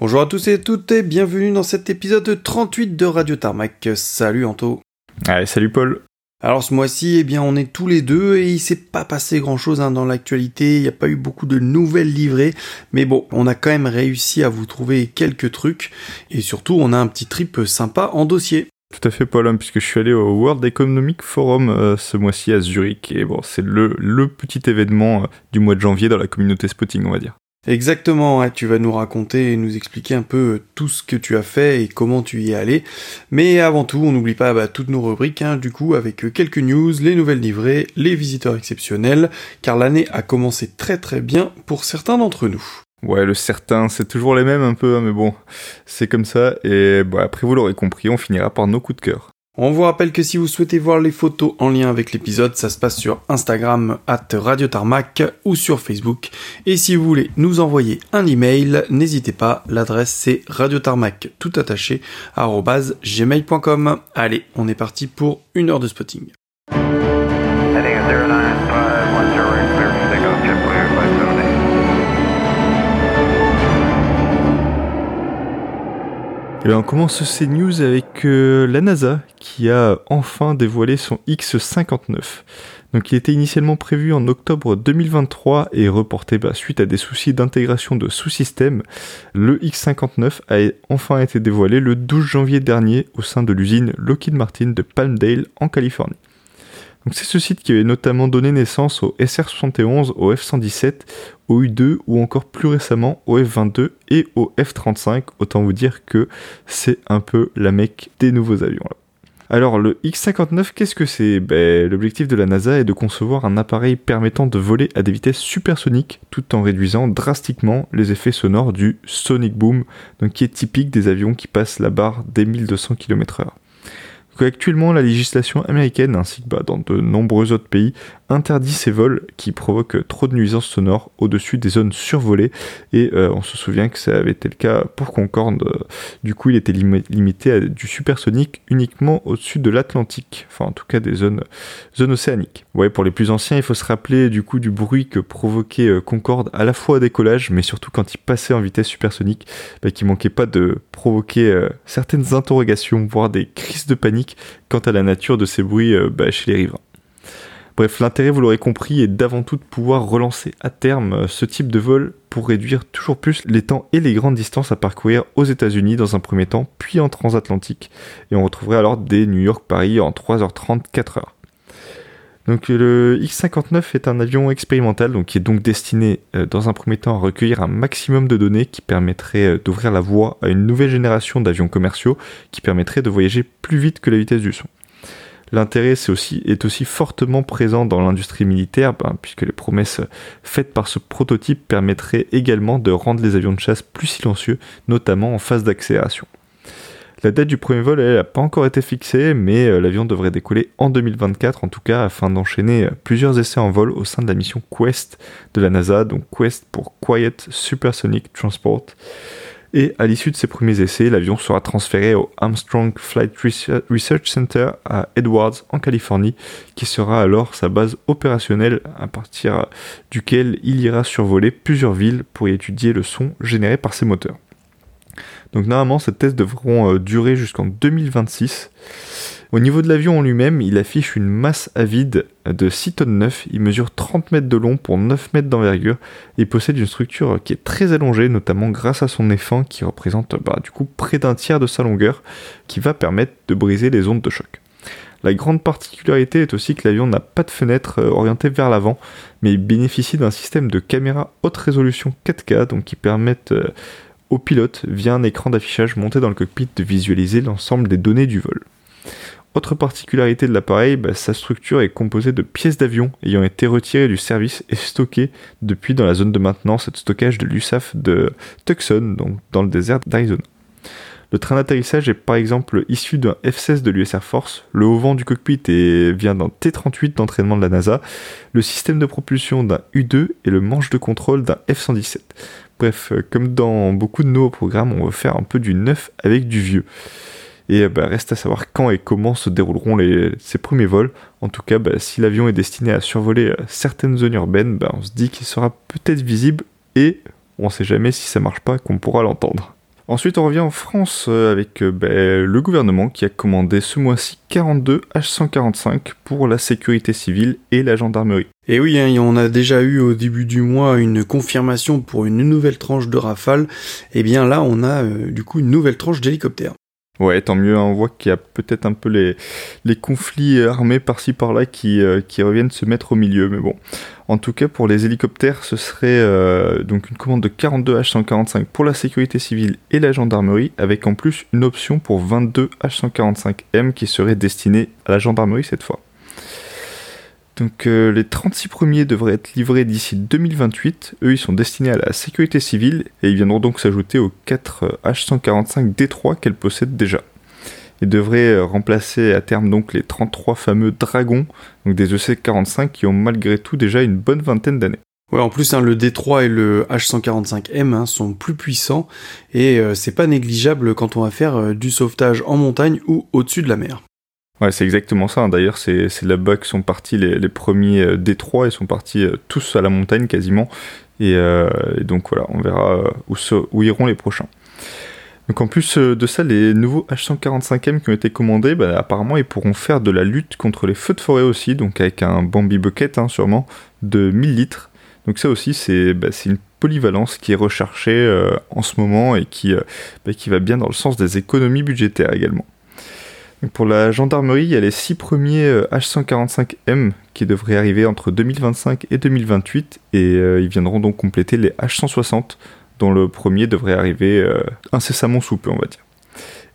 Bonjour à tous et toutes et bienvenue dans cet épisode 38 de Radio Tarmac. Salut Anto. Allez, salut Paul. Alors ce mois-ci, eh bien, on est tous les deux et il s'est pas passé grand-chose hein, dans l'actualité. Il n'y a pas eu beaucoup de nouvelles livrées, mais bon, on a quand même réussi à vous trouver quelques trucs et surtout, on a un petit trip sympa en dossier. Tout à fait, Paul, hein, puisque je suis allé au World Economic Forum euh, ce mois-ci à Zurich et bon, c'est le, le petit événement euh, du mois de janvier dans la communauté spotting, on va dire. Exactement, tu vas nous raconter et nous expliquer un peu euh, tout ce que tu as fait et comment tu y es allé. Mais avant tout, on n'oublie pas bah, toutes nos rubriques, hein, du coup, avec euh, quelques news, les nouvelles livrées, les visiteurs exceptionnels, car l'année a commencé très très bien pour certains d'entre nous. Ouais, le certain, c'est toujours les mêmes un peu, hein, mais bon, c'est comme ça. Et bon, après, vous l'aurez compris, on finira par nos coups de cœur. On vous rappelle que si vous souhaitez voir les photos en lien avec l'épisode, ça se passe sur Instagram at Radio Tarmac ou sur Facebook. Et si vous voulez nous envoyer un email, n'hésitez pas, l'adresse c'est radiotarmac tout attaché gmail.com. Allez, on est parti pour une heure de spotting. Et bien on commence ces news avec euh, la NASA qui a enfin dévoilé son X-59. Donc il était initialement prévu en octobre 2023 et reporté bah, suite à des soucis d'intégration de sous-systèmes. Le X-59 a enfin été dévoilé le 12 janvier dernier au sein de l'usine Lockheed Martin de Palmdale en Californie c'est ce site qui avait notamment donné naissance au SR-71, au F-117, au U-2 ou encore plus récemment au F-22 et au F-35. Autant vous dire que c'est un peu la mecque des nouveaux avions. Alors le X-59, qu'est-ce que c'est? Ben, L'objectif de la NASA est de concevoir un appareil permettant de voler à des vitesses supersoniques tout en réduisant drastiquement les effets sonores du sonic boom, donc qui est typique des avions qui passent la barre des 1200 km/h actuellement, la législation américaine ainsi que bah, dans de nombreux autres pays interdit ces vols qui provoquent trop de nuisances sonores au-dessus des zones survolées. Et euh, on se souvient que ça avait été le cas pour Concorde. Du coup, il était limité à du supersonique uniquement au-dessus de l'Atlantique, enfin en tout cas des zones, océaniques. Ouais, pour les plus anciens, il faut se rappeler du coup du bruit que provoquait euh, Concorde à la fois au décollage, mais surtout quand il passait en vitesse supersonique, bah, qui manquait pas de provoquer euh, certaines interrogations, voire des crises de panique quant à la nature de ces bruits bah, chez les riverains. Bref, l'intérêt, vous l'aurez compris, est d'avant tout de pouvoir relancer à terme euh, ce type de vol pour réduire toujours plus les temps et les grandes distances à parcourir aux États-Unis dans un premier temps, puis en transatlantique. Et on retrouverait alors des New York-Paris en 3h30, 4h. Donc le X-59 est un avion expérimental donc, qui est donc destiné euh, dans un premier temps à recueillir un maximum de données qui permettrait euh, d'ouvrir la voie à une nouvelle génération d'avions commerciaux qui permettrait de voyager plus vite que la vitesse du son. L'intérêt est aussi, est aussi fortement présent dans l'industrie militaire, ben, puisque les promesses faites par ce prototype permettraient également de rendre les avions de chasse plus silencieux, notamment en phase d'accélération. La date du premier vol, n'a pas encore été fixée, mais euh, l'avion devrait décoller en 2024 en tout cas, afin d'enchaîner euh, plusieurs essais en vol au sein de la mission Quest de la NASA, donc Quest pour Quiet Supersonic Transport. Et à l'issue de ces premiers essais, l'avion sera transféré au Armstrong Flight Research Center à Edwards en Californie, qui sera alors sa base opérationnelle à partir duquel il ira survoler plusieurs villes pour y étudier le son généré par ses moteurs. Donc normalement, ces tests devront euh, durer jusqu'en 2026. Au niveau de l'avion en lui-même, il affiche une masse à vide de 6 tonnes 9, il mesure 30 mètres de long pour 9 mètres d'envergure et possède une structure qui est très allongée, notamment grâce à son nez fin qui représente bah, du coup près d'un tiers de sa longueur, qui va permettre de briser les ondes de choc. La grande particularité est aussi que l'avion n'a pas de fenêtre euh, orientée vers l'avant, mais il bénéficie d'un système de caméra haute résolution 4K, donc qui permettent euh, au pilote, via un écran d'affichage monté dans le cockpit, de visualiser l'ensemble des données du vol. Autre particularité de l'appareil, bah, sa structure est composée de pièces d'avion ayant été retirées du service et stockées depuis dans la zone de maintenance et de stockage de l'USAF de Tucson, donc dans le désert d'Arizona. Le train d'atterrissage est par exemple issu d'un F-16 de l'US Air Force, le haut vent du cockpit vient d'un T-38 d'entraînement de la NASA, le système de propulsion d'un U-2 et le manche de contrôle d'un F-117. Bref, euh, comme dans beaucoup de nouveaux programmes, on va faire un peu du neuf avec du vieux. Et bah, reste à savoir quand et comment se dérouleront ces premiers vols. En tout cas, bah, si l'avion est destiné à survoler euh, certaines zones urbaines, bah, on se dit qu'il sera peut-être visible et on ne sait jamais si ça marche pas qu'on pourra l'entendre. Ensuite, on revient en France euh, avec euh, ben, le gouvernement qui a commandé ce mois-ci 42 H145 pour la sécurité civile et la gendarmerie. Et oui, hein, on a déjà eu au début du mois une confirmation pour une nouvelle tranche de Rafale. Et bien là, on a euh, du coup une nouvelle tranche d'hélicoptères. Ouais, tant mieux, hein, on voit qu'il y a peut-être un peu les, les conflits armés par-ci par-là qui, qui reviennent se mettre au milieu, mais bon. En tout cas, pour les hélicoptères, ce serait euh, donc une commande de 42 H145 pour la sécurité civile et la gendarmerie, avec en plus une option pour 22 H145M qui serait destinée à la gendarmerie cette fois. Donc euh, les 36 premiers devraient être livrés d'ici 2028. Eux, ils sont destinés à la sécurité civile et ils viendront donc s'ajouter aux 4 H145 D3 qu'elle possède déjà et devrait euh, remplacer à terme donc les 33 fameux Dragons, donc des EC-45 qui ont malgré tout déjà une bonne vingtaine d'années. Ouais, en plus, hein, le D3 et le H145M hein, sont plus puissants et euh, c'est pas négligeable quand on va faire euh, du sauvetage en montagne ou au-dessus de la mer. Ouais, c'est exactement ça. D'ailleurs, c'est là-bas que sont partis les, premiers D3. Ils sont partis tous à la montagne quasiment. Et, donc voilà, on verra où, iront les prochains. Donc en plus euh, de ça, les nouveaux H145M qui ont été commandés, bah, apparemment ils pourront faire de la lutte contre les feux de forêt aussi, donc avec un Bambi Bucket hein, sûrement de 1000 litres. Donc ça aussi bah, c'est une polyvalence qui est recherchée euh, en ce moment et euh, bah, qui va bien dans le sens des économies budgétaires également. Pour la gendarmerie, il y a les 6 premiers H145M qui devraient arriver entre 2025 et 2028 et ils viendront donc compléter les H160 dont le premier devrait arriver euh, incessamment sous peu, on va dire.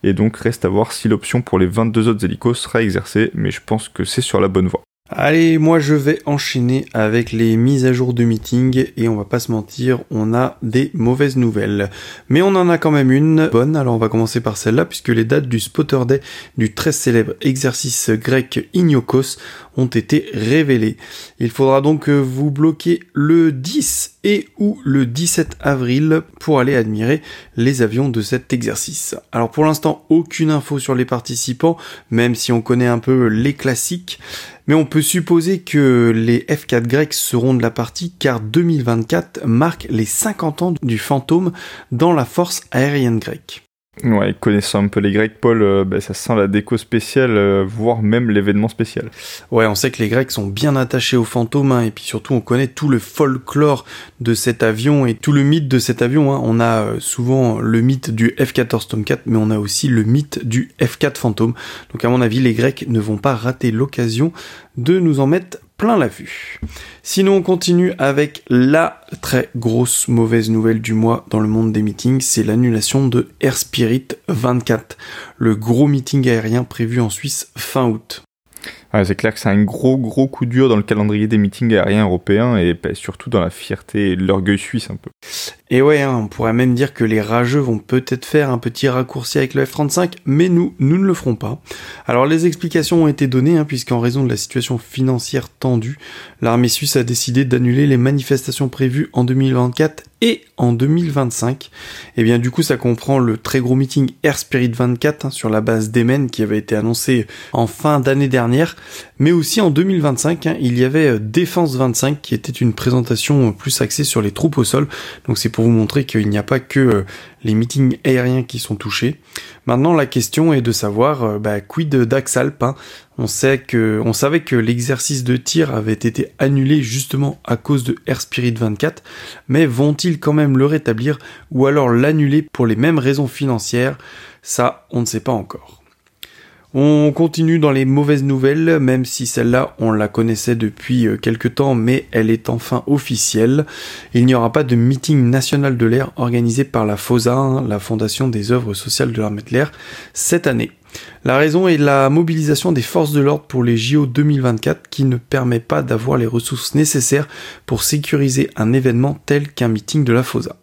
Et donc reste à voir si l'option pour les 22 autres hélicos sera exercée, mais je pense que c'est sur la bonne voie. Allez, moi je vais enchaîner avec les mises à jour de meeting et on va pas se mentir, on a des mauvaises nouvelles. Mais on en a quand même une bonne, alors on va commencer par celle-là puisque les dates du Spotter Day du très célèbre exercice grec Iniokos ont été révélées. Il faudra donc vous bloquer le 10 et ou le 17 avril pour aller admirer les avions de cet exercice. Alors pour l'instant, aucune info sur les participants, même si on connaît un peu les classiques. Mais on peut supposer que les F4 grecs seront de la partie car 2024 marque les 50 ans du fantôme dans la force aérienne grecque. Ouais, connaissant un peu les Grecs, Paul, euh, bah, ça sent la déco spéciale, euh, voire même l'événement spécial. Ouais, on sait que les Grecs sont bien attachés aux fantômes, hein, et puis surtout on connaît tout le folklore de cet avion et tout le mythe de cet avion. Hein. On a euh, souvent le mythe du F-14 Tomcat, mais on a aussi le mythe du F-4 fantôme. Donc à mon avis, les Grecs ne vont pas rater l'occasion de nous en mettre plein la vue. Sinon, on continue avec la très grosse mauvaise nouvelle du mois dans le monde des meetings, c'est l'annulation de Air Spirit 24, le gros meeting aérien prévu en Suisse fin août c'est clair que c'est un gros gros coup dur dans le calendrier des meetings aériens européens et bah, surtout dans la fierté et l'orgueil suisse un peu. Et ouais, hein, on pourrait même dire que les rageux vont peut-être faire un petit raccourci avec le F-35, mais nous, nous ne le ferons pas. Alors les explications ont été données, hein, puisqu'en raison de la situation financière tendue, l'armée suisse a décidé d'annuler les manifestations prévues en 2024 et en 2025. Et bien du coup ça comprend le très gros meeting Air Spirit 24 hein, sur la base d'Emen qui avait été annoncé en fin d'année dernière, mais aussi en 2025 hein, il y avait euh, Défense 25 qui était une présentation euh, plus axée sur les troupes au sol. Donc c'est pour vous montrer qu'il n'y a pas que euh, les meetings aériens qui sont touchés. Maintenant, la question est de savoir euh, bah, quid d'Axalp. Hein? On sait que, on savait que l'exercice de tir avait été annulé justement à cause de Air Spirit 24, mais vont-ils quand même le rétablir ou alors l'annuler pour les mêmes raisons financières? Ça, on ne sait pas encore. On continue dans les mauvaises nouvelles, même si celle-là on la connaissait depuis euh, quelques temps, mais elle est enfin officielle. Il n'y aura pas de meeting national de l'air organisé par la FOSA, hein, la Fondation des œuvres sociales de l'armée de l'air, cette année. La raison est la mobilisation des forces de l'ordre pour les JO 2024 qui ne permet pas d'avoir les ressources nécessaires pour sécuriser un événement tel qu'un meeting de la FOSA.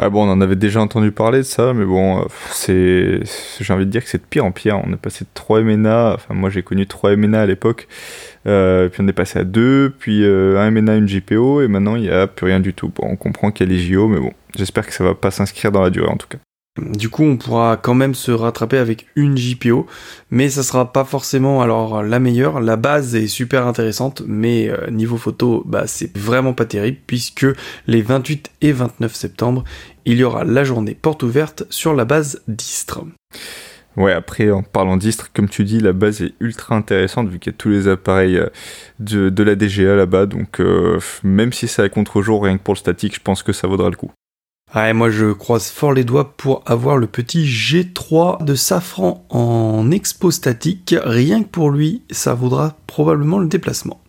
Ouais, bon, on en avait déjà entendu parler de ça, mais bon, euh, c'est, j'ai envie de dire que c'est de pire en pire. On est passé de 3 MNA, enfin, moi j'ai connu 3 MNA à l'époque, euh, puis on est passé à 2, puis euh, un MNA, une JPO, et maintenant il n'y a plus rien du tout. Bon, on comprend qu'il y a les JO, mais bon, j'espère que ça va pas s'inscrire dans la durée en tout cas. Du coup, on pourra quand même se rattraper avec une JPO, mais ça sera pas forcément alors la meilleure. La base est super intéressante, mais euh, niveau photo, bah c'est vraiment pas terrible puisque les 28 et 29 septembre, il y aura la journée porte ouverte sur la base d'Istre. Ouais, après, en parlant d'Istre, comme tu dis, la base est ultra intéressante vu qu'il y a tous les appareils euh, de, la DGA là-bas. Donc, euh, même si c'est à contre-jour, rien que pour le statique, je pense que ça vaudra le coup. Ouais, moi je croise fort les doigts pour avoir le petit G3 de Safran en expo statique. Rien que pour lui, ça vaudra probablement le déplacement.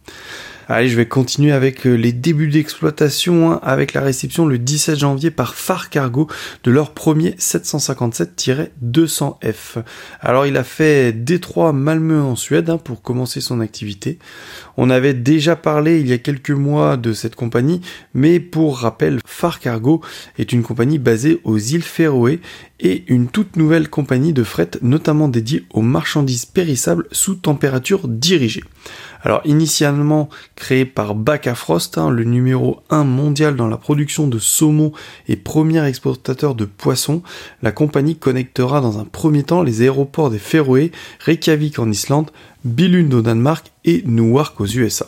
Allez, je vais continuer avec euh, les débuts d'exploitation, hein, avec la réception le 17 janvier par Far Cargo de leur premier 757-200F. Alors il a fait Détroit Malmö en Suède hein, pour commencer son activité. On avait déjà parlé il y a quelques mois de cette compagnie, mais pour rappel, Far Cargo est une compagnie basée aux îles Féroé et une toute nouvelle compagnie de fret notamment dédiée aux marchandises périssables sous température dirigée. Alors initialement créé par Bacafrost, hein, le numéro 1 mondial dans la production de saumon et premier exportateur de poissons, la compagnie connectera dans un premier temps les aéroports des Féroé, Reykjavik en Islande, Billund au Danemark et Newark aux USA.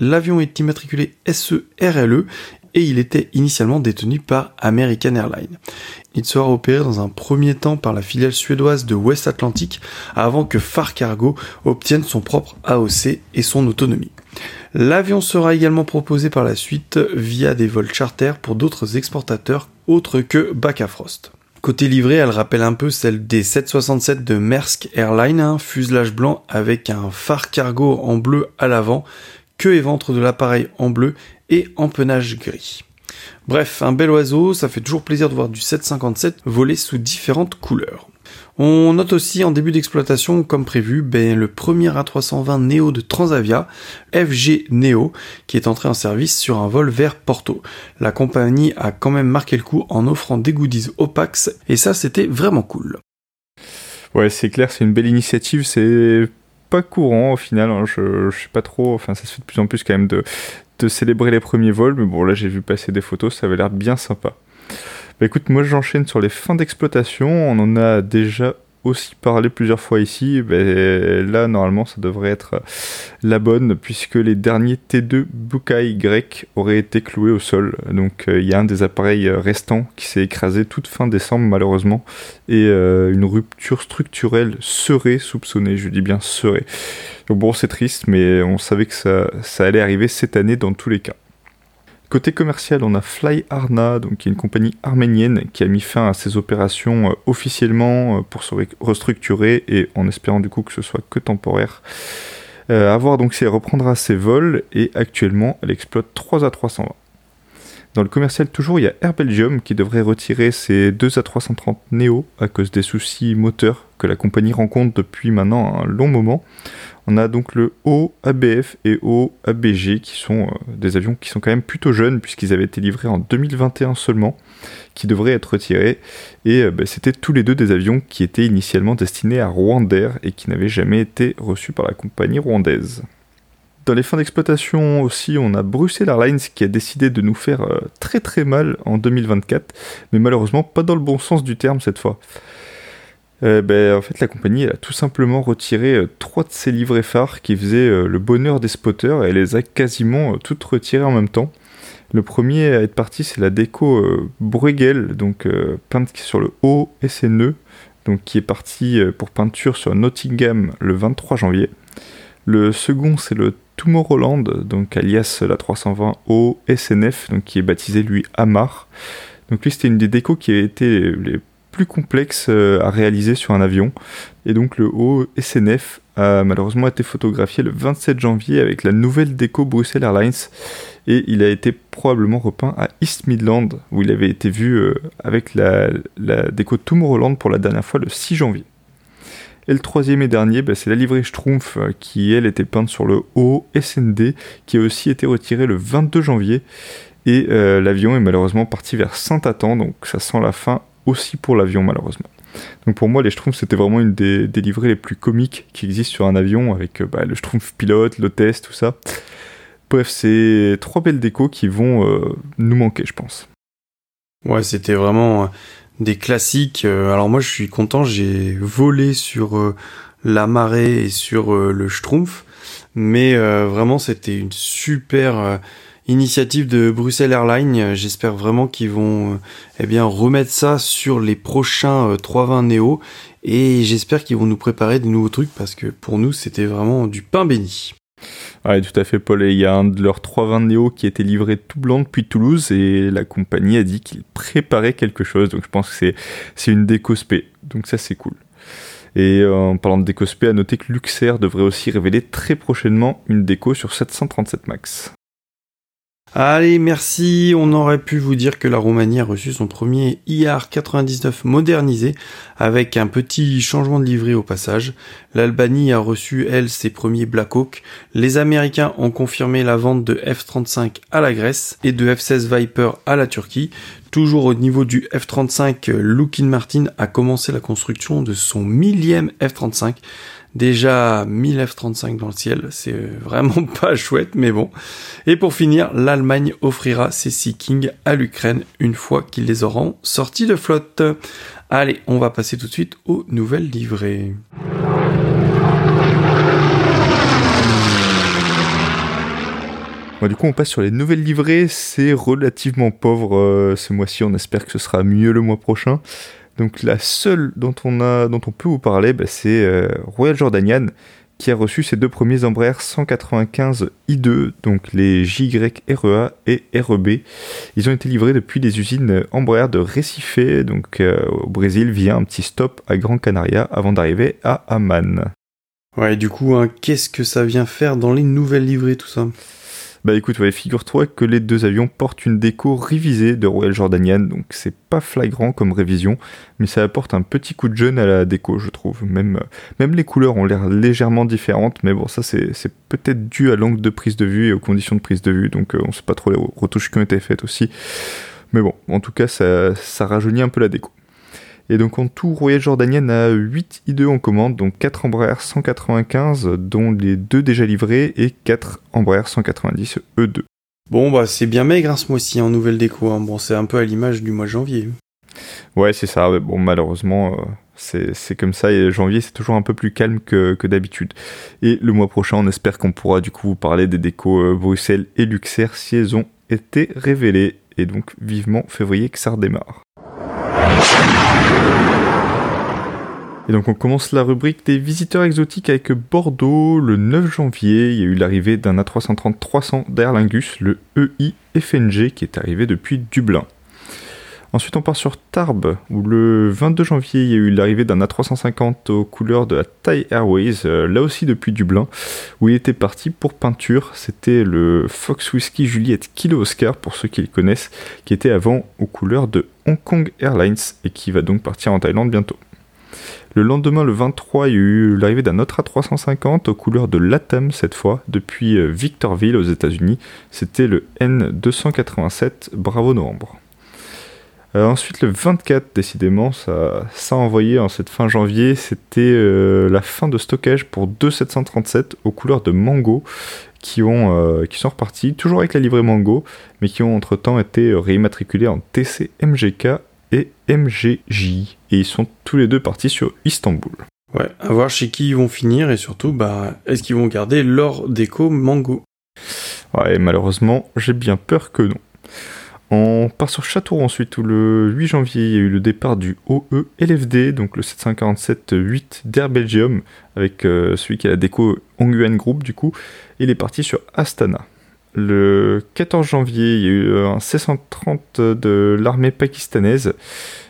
L'avion est immatriculé SERLE et il était initialement détenu par American Airlines. Il sera opéré dans un premier temps par la filiale suédoise de West Atlantic avant que Far Cargo obtienne son propre AOC et son autonomie. L'avion sera également proposé par la suite via des vols charters pour d'autres exportateurs autres que Bacafrost. Côté livré, elle rappelle un peu celle des 767 de Maersk Airlines, un fuselage blanc avec un phare cargo en bleu à l'avant, queue et ventre de l'appareil en bleu et empennage gris. Bref, un bel oiseau, ça fait toujours plaisir de voir du 757 voler sous différentes couleurs. On note aussi en début d'exploitation, comme prévu, ben, le premier A320 Neo de Transavia, FG Neo, qui est entré en service sur un vol vers Porto. La compagnie a quand même marqué le coup en offrant des goodies Opax, et ça c'était vraiment cool. Ouais, c'est clair, c'est une belle initiative, c'est pas courant au final, hein. je, je sais pas trop, enfin ça se fait de plus en plus quand même de, de célébrer les premiers vols, mais bon là j'ai vu passer des photos, ça avait l'air bien sympa. Bah écoute, moi j'enchaîne sur les fins d'exploitation. On en a déjà aussi parlé plusieurs fois ici. Bah, là, normalement, ça devrait être la bonne puisque les derniers T2 Bukai grecs auraient été cloués au sol. Donc euh, il y a un des appareils restants qui s'est écrasé toute fin décembre malheureusement et euh, une rupture structurelle serait soupçonnée. Je dis bien serait. Bon, c'est triste, mais on savait que ça allait arriver cette année dans tous les cas. Côté commercial, on a Fly Arna, donc qui est une compagnie arménienne qui a mis fin à ses opérations euh, officiellement euh, pour se restructurer et en espérant du coup que ce soit que temporaire. Euh, à voir donc si elle reprendra ses vols et actuellement elle exploite 3 A320. Dans le commercial toujours, il y a Air Belgium qui devrait retirer ses 2 A330 Neo à cause des soucis moteurs que la compagnie rencontre depuis maintenant un long moment. On a donc le OABF et OABG qui sont euh, des avions qui sont quand même plutôt jeunes puisqu'ils avaient été livrés en 2021 seulement, qui devraient être retirés. Et euh, bah, c'était tous les deux des avions qui étaient initialement destinés à Rwandair et qui n'avaient jamais été reçus par la compagnie rwandaise. Dans les fins d'exploitation aussi, on a Bruxelles Airlines qui a décidé de nous faire euh, très très mal en 2024, mais malheureusement pas dans le bon sens du terme cette fois. Euh, ben, en fait, la compagnie a tout simplement retiré euh, trois de ses livrets phares qui faisaient euh, le bonheur des spotters et elle les a quasiment toutes retirées en même temps. Le premier à être parti, c'est la déco Bruegel, donc peinte sur le haut SNE, donc qui est parti pour peinture sur Nottingham le 23 janvier. Le second, c'est le Tomorrowland, donc alias la 320 O SNF, donc qui est baptisé lui Amar. Donc lui, c'était une des décos qui a été les plus complexe euh, à réaliser sur un avion. Et donc le haut SNF a malheureusement été photographié le 27 janvier avec la nouvelle déco Bruxelles Airlines et il a été probablement repeint à East Midland où il avait été vu euh, avec la, déco Tomorrowland pour la dernière fois le 6 janvier. Et le troisième et dernier, bah, c'est la livrée Schtroumpf euh, qui, elle, était peinte sur le haut SND, qui a aussi été retiré le 22 janvier. Et l'avion est malheureusement parti vers Saint-Atan, donc ça sent la fin aussi pour l'avion malheureusement. Donc pour moi, les Schtroumpfs, c'était vraiment une des, livrées les plus comiques qui existent sur un avion, avec euh, bah, le Schtroumpf pilote, l'hôtesse, tout ça. Bref, c'est trois belles décos qui vont euh, nous manquer, je pense. Ouais, c'était vraiment des classiques. alors moi je suis content, j'ai volé sur la marée et sur le Schtroumpf, mais vraiment c'était une super initiative de Bruxelles Airlines. J'espère vraiment qu'ils vont eh bien remettre ça sur les prochains 320 Neo et j'espère qu'ils vont nous préparer des nouveaux trucs parce que pour nous c'était vraiment du pain béni. Ouais, tout à fait, Paul. il y a un de leurs 320 Neo qui a été livré tout blanc depuis Toulouse et la compagnie a dit qu'il préparait quelque chose. Donc je pense que c'est une déco spé. Donc ça, c'est cool. Et euh, en parlant de déco spé, à noter que Luxair devrait aussi révéler très prochainement une déco sur 737 MAX. Allez, merci. On aurait pu vous dire que la Roumanie a reçu son premier IAR 99 modernisé avec un petit changement de livrée au passage. L'Albanie a reçu, elle, ses premiers Black Hawk. Les Américains ont confirmé la vente de F-35 à la Grèce et de F-16 Viper à la Turquie. Toujours au niveau du F-35, Lockheed Martin a commencé la construction de son millième F-35 Déjà 1000 F-35 dans le ciel, c'est vraiment pas chouette, mais bon. Et pour finir, l'Allemagne offrira ses Sea King à l'Ukraine une fois qu'ils les auront sortis de flotte. Allez, on va passer tout de suite aux nouvelles livrées. du coup, on passe sur les nouvelles livrées. C'est relativement pauvre euh, ce mois-ci. On espère que ce sera mieux le mois prochain. Donc la seule dont on, peut vous parler, bah, c'est euh, Royal Jordanian qui a reçu ses deux premiers Embraer 195 I2, donc les JYREA et REB. Ils ont été livrés depuis les usines Embraer de Recife, donc euh, au Brésil, via un petit stop à Gran Canaria avant d'arriver à Amman. Ouais, du coup, hein, qu'est-ce que ça vient faire dans les nouvelles livrées tout ça? Bah écoute, ouais, figure-toi que les deux avions portent une déco révisée de Royal Jordanian, donc c'est pas flagrant comme révision, mais ça apporte un petit coup de jeune à la déco, je trouve. Même, euh, même les couleurs ont l'air légèrement différentes, mais bon, ça c'est peut-être dû à l'angle de prise de vue et aux conditions de prise de vue, donc euh, on sait pas trop les retouches qui ont été faites aussi. Mais bon, en tout cas, ça, ça rajeunit un peu la déco. Et donc en tout, Royal Jordanian a 8 I2 en commande, donc 4 Embraer 195, dont les 2 déjà livrés, et 4 Embraer 190 E2. Bon bah c'est bien maigre hein, ce mois-ci en nouvelle déco, hein. bon c'est un peu à l'image du mois de janvier. Ouais c'est ça, bon malheureusement euh, c'est comme ça, et janvier c'est toujours un peu plus calme que, d'habitude. Et le mois prochain on espère qu'on pourra du coup vous parler des décos euh, Bruxelles et Luxair si elles ont été révélées, et donc vivement février que ça redémarre. Et donc on commence la rubrique des visiteurs exotiques avec Bordeaux. Le 9 janvier, il y a eu l'arrivée d'un A330-300 d'Aer Lingus, le EI FNG, qui est arrivé depuis Dublin. Ensuite, on part sur Tarbes, où le 22 janvier, il y a eu l'arrivée d'un A350 aux couleurs de la Thai Airways, euh, là aussi depuis Dublin, où il était parti pour peinture. C'était le Fox Whisky Juliette Kilo Oscar, pour ceux qui le connaissent, qui était avant aux couleurs de Hong Kong Airlines et qui va donc partir en Thaïlande bientôt. Le lendemain, le 23, il y a eu l'arrivée d'un autre A350 aux couleurs de l'Atom cette fois, depuis euh, Victorville aux États-Unis. C'était le N287 Bravo Novembre. Euh, ensuite, le 24, décidément, ça, ça a envoyé en cette fin janvier, c'était euh, la fin de stockage pour deux 737 aux couleurs de Mango qui, ont, qui sont repartis, toujours avec la livrée Mango, mais qui ont entre-temps été réimmatriculés en TC MGK et MGJ. Et ils sont tous les deux partis sur Istanbul. Ouais, à voir chez qui ils vont finir et surtout, bah, est-ce qu'ils vont garder leur déco Mango? Ouais, malheureusement, j'ai bien peur que non. On part sur Châteauroux ensuite, où le 8 janvier, il y a eu le départ du OE LFD, donc le 747-8 d'Air Belgium, avec euh, celui qui a la déco Onguyen Group du coup. Il est parti sur Astana. Le 14 janvier, il y a eu un C-130 de l'armée pakistanaise.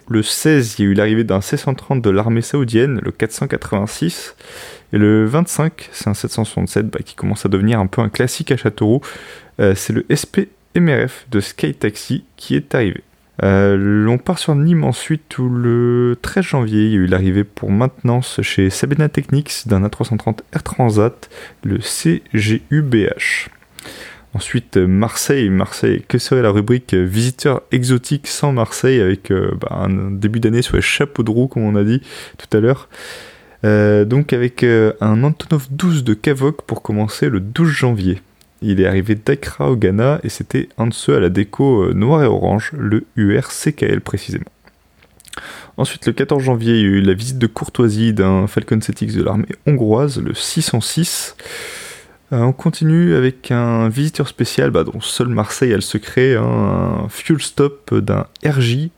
Le 16, il y a eu l'arrivée d'un C-130 de l'armée saoudienne, le 486. Et le 25, c'est un 767 bah, qui commence à devenir un peu un classique à Châteauroux. Euh, c'est le SP MRF de Sky Taxi qui est arrivé. Euh, on part sur Nîmes ensuite où le 13 janvier, il y a eu l'arrivée pour maintenance chez Sabena Technics d'un A330 Air Transat, le CGUBH. Ensuite, Marseille. Marseille, que serait la rubrique visiteurs exotiques sans Marseille avec euh, bah, un début d'année sur les chapeaux de roue, comme on a dit tout à l'heure. Euh, donc avec euh, un Antonov 12 de Kavok pour commencer le 12 janvier. Il est arrivé d'Accra au Ghana et c'était un de ceux à la déco noir et orange, le UR CKL précisément. Ensuite, le 14 janvier, il y a eu la visite de courtoisie d'un Falcon 7X de l'armée hongroise, le 606. Euh, on continue avec un visiteur spécial bah, dont seul Marseille a le secret, hein, un fuel stop d'un RJ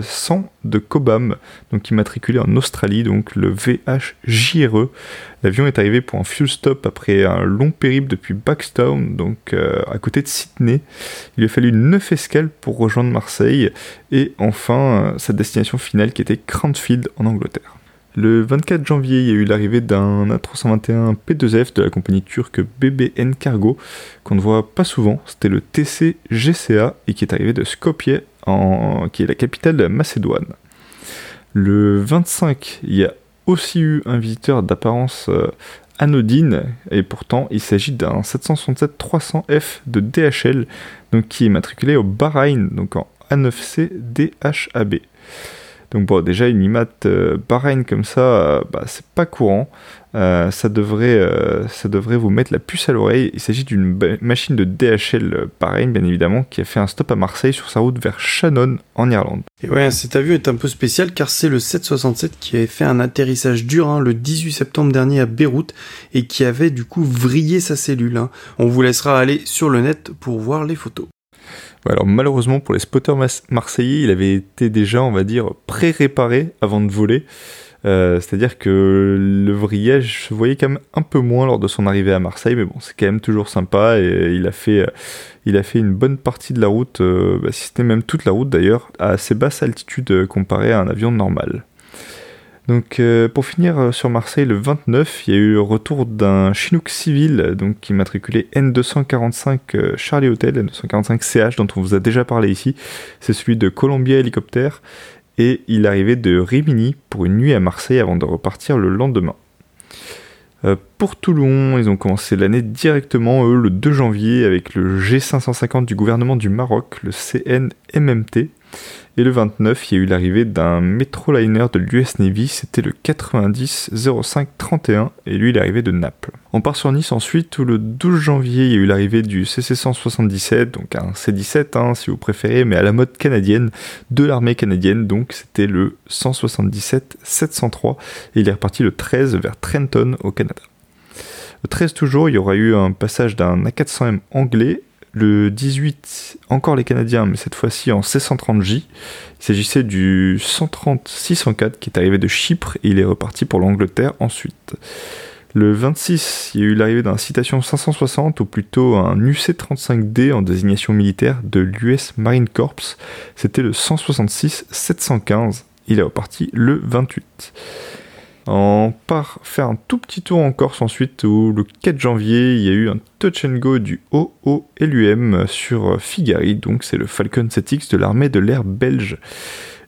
100 euh, de Cobham, donc immatriculé en Australie, donc le VHJRE. L'avion est arrivé pour un fuel stop après un long périple depuis Backstown, donc euh, à côté de Sydney. Il lui a fallu 9 escales pour rejoindre Marseille et enfin sa destination finale qui était Cranfield en Angleterre. Le 24 janvier, il y a eu l'arrivée d'un A321 P2F de la compagnie turque BBN Cargo, qu'on ne voit pas souvent. C'était le TC GCA et qui est arrivé de Skopje, qui est la capitale de la Macédoine. Le 25, il y a aussi eu un visiteur d'apparence euh, anodine, et pourtant il s'agit d'un 767-300F de DHL, qui est matriculé au Bahreïn, donc en A9C DHAB. Donc bon, déjà une IMAT euh, comme ça, euh, bah, c'est pas courant. Euh, ça, devrait, euh, ça devrait vous mettre la puce à l'oreille. Il s'agit d'une machine de DHL pareil, bien évidemment, qui a fait un stop à Marseille sur sa route vers Shannon en Irlande. Et ouais, cet avion est un peu spécial car c'est le 767 qui avait fait un atterrissage dur hein, le 18 septembre dernier à Beyrouth et qui avait du coup vrillé sa cellule. Hein. On vous laissera aller sur le net pour voir les photos alors malheureusement pour les spotters marseillais, il avait été déjà, on va dire, pré-réparé avant de voler. Euh, c'est-à-dire que le vrillage se voyait quand même un peu moins lors de son arrivée à Marseille, mais bon, c'est quand même toujours sympa et il a fait, fait une bonne partie de la route, euh, bah, si c'était même toute la route d'ailleurs, à assez basse altitude comparé à un avion normal. Donc euh, pour finir euh, sur Marseille le 29, il y a eu le retour d'un Chinook civil donc qui matriculé N245 euh, Charlie Hotel, N245 CH dont on vous a déjà parlé ici. C'est celui de Columbia Hélicoptère et il arrivait de Rimini pour une nuit à Marseille avant de repartir le lendemain. pour Toulon, ils ont commencé l'année directement, eux, le 2 janvier, avec le G550 du gouvernement du Maroc, le CNMMT. Et le 29, il y a eu l'arrivée d'un Metroliner de l'US Navy, c'était le 90 05 31, et lui il est arrivé de Naples. On part sur Nice ensuite, où le 12 janvier, il y a eu l'arrivée du CC-177, donc un C-17 hein, si vous préférez, mais à la mode canadienne, de l'armée canadienne, donc c'était le 177 703, et il est reparti le 13 vers Trenton au Canada. Le 13 toujours, il y aura eu un passage d'un A400M anglais le 18, encore les Canadiens, mais cette fois-ci en C130J. Il s'agissait du 130-604 qui est arrivé de Chypre et il est reparti pour l'Angleterre ensuite. Le 26, il y a eu l'arrivée d'un Citation 560 ou plutôt un UC-35D en désignation militaire de l'US Marine Corps. C'était le 166-715. Il est reparti le 28. On part faire un tout petit tour en Corse ensuite où le 4 janvier il y a eu un touch and go du OOLUM sur Figari, donc c'est le Falcon 7X de l'armée de l'air belge.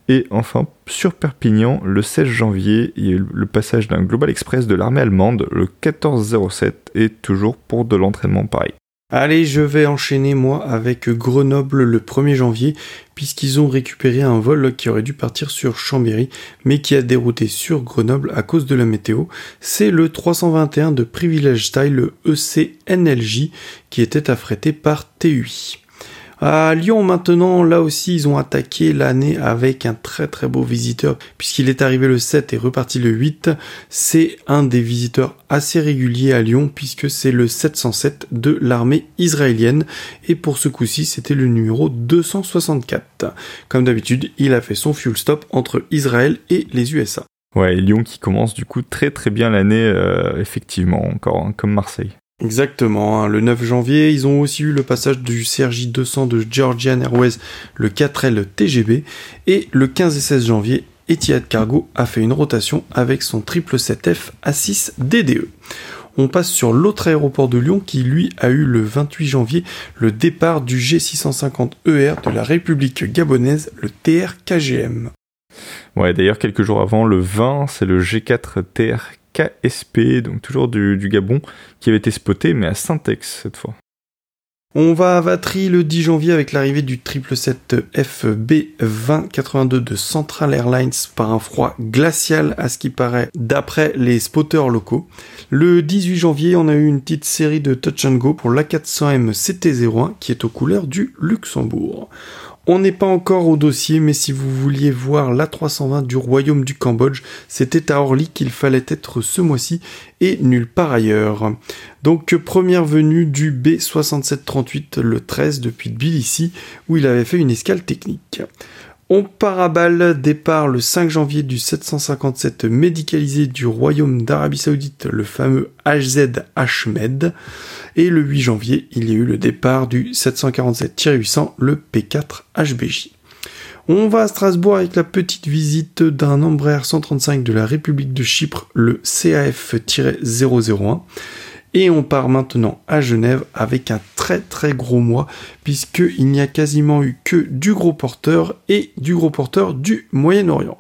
Et enfin, sur Perpignan, le 16 janvier, il y a eu le passage d'un Global Express de l'armée allemande, le 1407, et toujours pour de l'entraînement pareil. Allez, je vais enchaîner moi avec Grenoble le 1er janvier, puisqu'ils ont récupéré un vol qui aurait dû partir sur Chambéry, mais qui a dérouté sur Grenoble à cause de la météo. C'est le 321 de Privilege Style, le ECNLJ, qui était affrété par TUI. À Lyon maintenant, là aussi, ils ont attaqué l'année avec un très très beau visiteur, puisqu'il est arrivé le 7 et reparti le 8. C'est un des visiteurs assez réguliers à Lyon, puisque c'est le 707 de l'armée israélienne. Et pour ce coup-ci, c'était le numéro 264. Comme d'habitude, il a fait son fuel stop entre Israël et les USA. Ouais, Lyon qui commence du coup très très bien l'année, euh, effectivement, encore hein, comme Marseille. Exactement, hein. le 9 janvier, ils ont aussi eu le passage du CRJ 200 de Georgian Airways, le 4L TGB, et le 15 et 16 janvier, Etihad Cargo a fait une rotation avec son 777F A6 DDE. On passe sur l'autre aéroport de Lyon qui lui a eu le 28 janvier le départ du G650ER e de la République gabonaise, le TR-KGM. Ouais, d'ailleurs quelques jours avant, le 20, c'est le G4 TR KSP, donc toujours du, Gabon, qui avait été spoté, mais à Syntex cette fois. On va à Vatry le 10 janvier avec l'arrivée du 777 FB2082 de Central Airlines par un froid glacial à ce qui paraît d'après les spotters locaux. Le 18 janvier, on a eu une petite série de touch and go pour l'A400M CT01 qui est aux couleurs du Luxembourg. On n'est pas encore au dossier, mais si vous vouliez voir l'A320 du Royaume du Cambodge, c'était à Orly qu'il fallait être ce mois-ci et nulle part ailleurs. Donc première venue du B6738 le 13 depuis Tbilissi où il avait fait une escale technique. On part à balle, départ le 5 janvier du 757 médicalisé du Royaume d'Arabie Saoudite, le fameux HZ Ahmed. Et le 8 janvier, il y a eu le départ du 747-800, le P4 HBJ. On va à Strasbourg avec la petite visite d'un Embraer 135 de la République de Chypre, le CAF-001. Et on part maintenant à Genève avec un très très gros mois, puisqu'il n'y a quasiment eu que du gros porteur et du gros porteur du Moyen-Orient.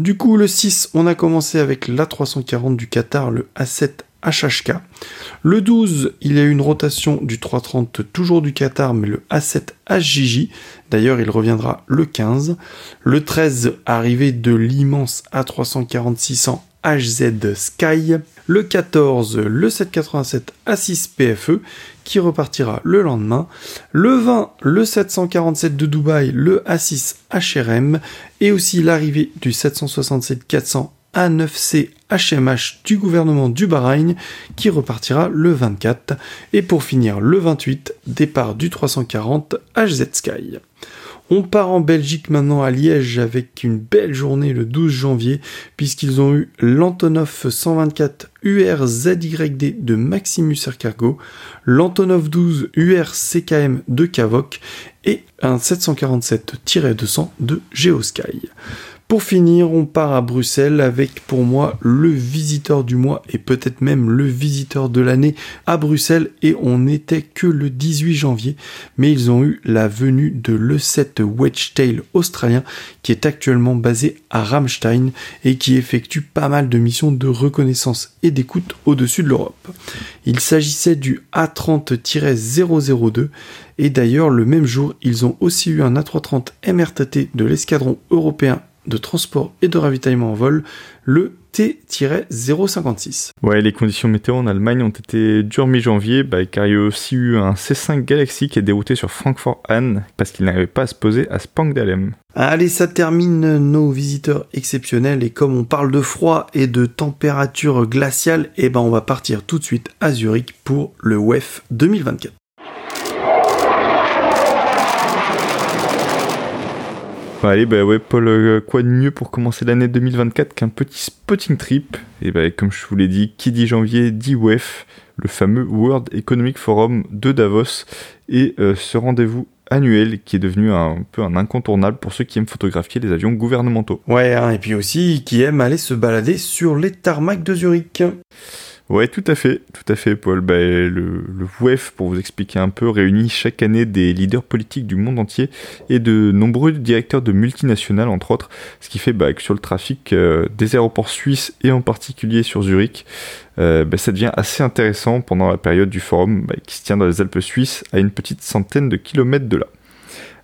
Du coup, le 6, on a commencé avec l'A340 du Qatar, le A7 HHK. Le 12, il y a eu une rotation du 330 toujours du Qatar, mais le A7 HJJ. D'ailleurs, il reviendra le 15. Le 13, arrivé de l'immense A340-600 HZ Sky. Le 14, le 787 A6 PFE qui repartira le lendemain. Le 20, le 747 de Dubaï, le A6 HRM et aussi l'arrivée du 767 400 a9C HMH du gouvernement du Bahreïn qui repartira le 24 et pour finir le 28 départ du 340 HZ Sky. On part en Belgique maintenant à Liège avec une belle journée le 12 janvier puisqu'ils ont eu l'Antonov 124 UR-ZYD de Maximus Air Cargo, l'Antonov 12 UR-CKM de Cavoc et un 747-200 de Geosky. Pour finir, on part à Bruxelles avec pour moi le visiteur du mois et peut-être même le visiteur de l'année à Bruxelles et on n'était que le 18 janvier mais ils ont eu la venue de l'E7 Wedgetail australien qui est actuellement basé à Ramstein et qui effectue pas mal de missions de reconnaissance et d'écoute au-dessus de l'Europe. Il s'agissait du A30-002 et d'ailleurs le même jour ils ont aussi eu un A330 MRTT de l'escadron européen de transport et de ravitaillement en vol, le T-056. Ouais, les conditions météo en Allemagne ont été dures mi-janvier, bah, car il y a aussi eu un C5 Galaxy qui est dérouté sur Francfort-Hahn parce qu'il n'arrivait pas à se poser à Spangdalem. Allez, ça termine nos visiteurs exceptionnels et comme on parle de froid et de température glaciale, eh ben on va partir tout de suite à Zurich pour le WEF 2024. Allez, bah ouais, Paul, euh, quoi de mieux pour commencer l'année 2024 qu'un petit spotting trip Et bah, comme je vous l'ai dit, qui dit janvier dit WEF, le fameux World Economic Forum de Davos, et euh, ce rendez-vous annuel qui est devenu un, peu un incontournable pour ceux qui aiment photographier les avions gouvernementaux. Ouais, hein, et puis aussi qui aiment aller se balader sur les tarmacs de Zurich. Ouais, tout à fait, tout à fait, Paul. Bah, le, WEF, pour vous expliquer un peu, réunit chaque année des leaders politiques du monde entier et de nombreux directeurs de multinationales, entre autres, ce qui fait bah, que sur le trafic euh, des aéroports suisses et en particulier sur Zurich, euh, bah, ça devient assez intéressant pendant la période du forum qui se tient dans les Alpes suisses à une petite centaine de kilomètres de là.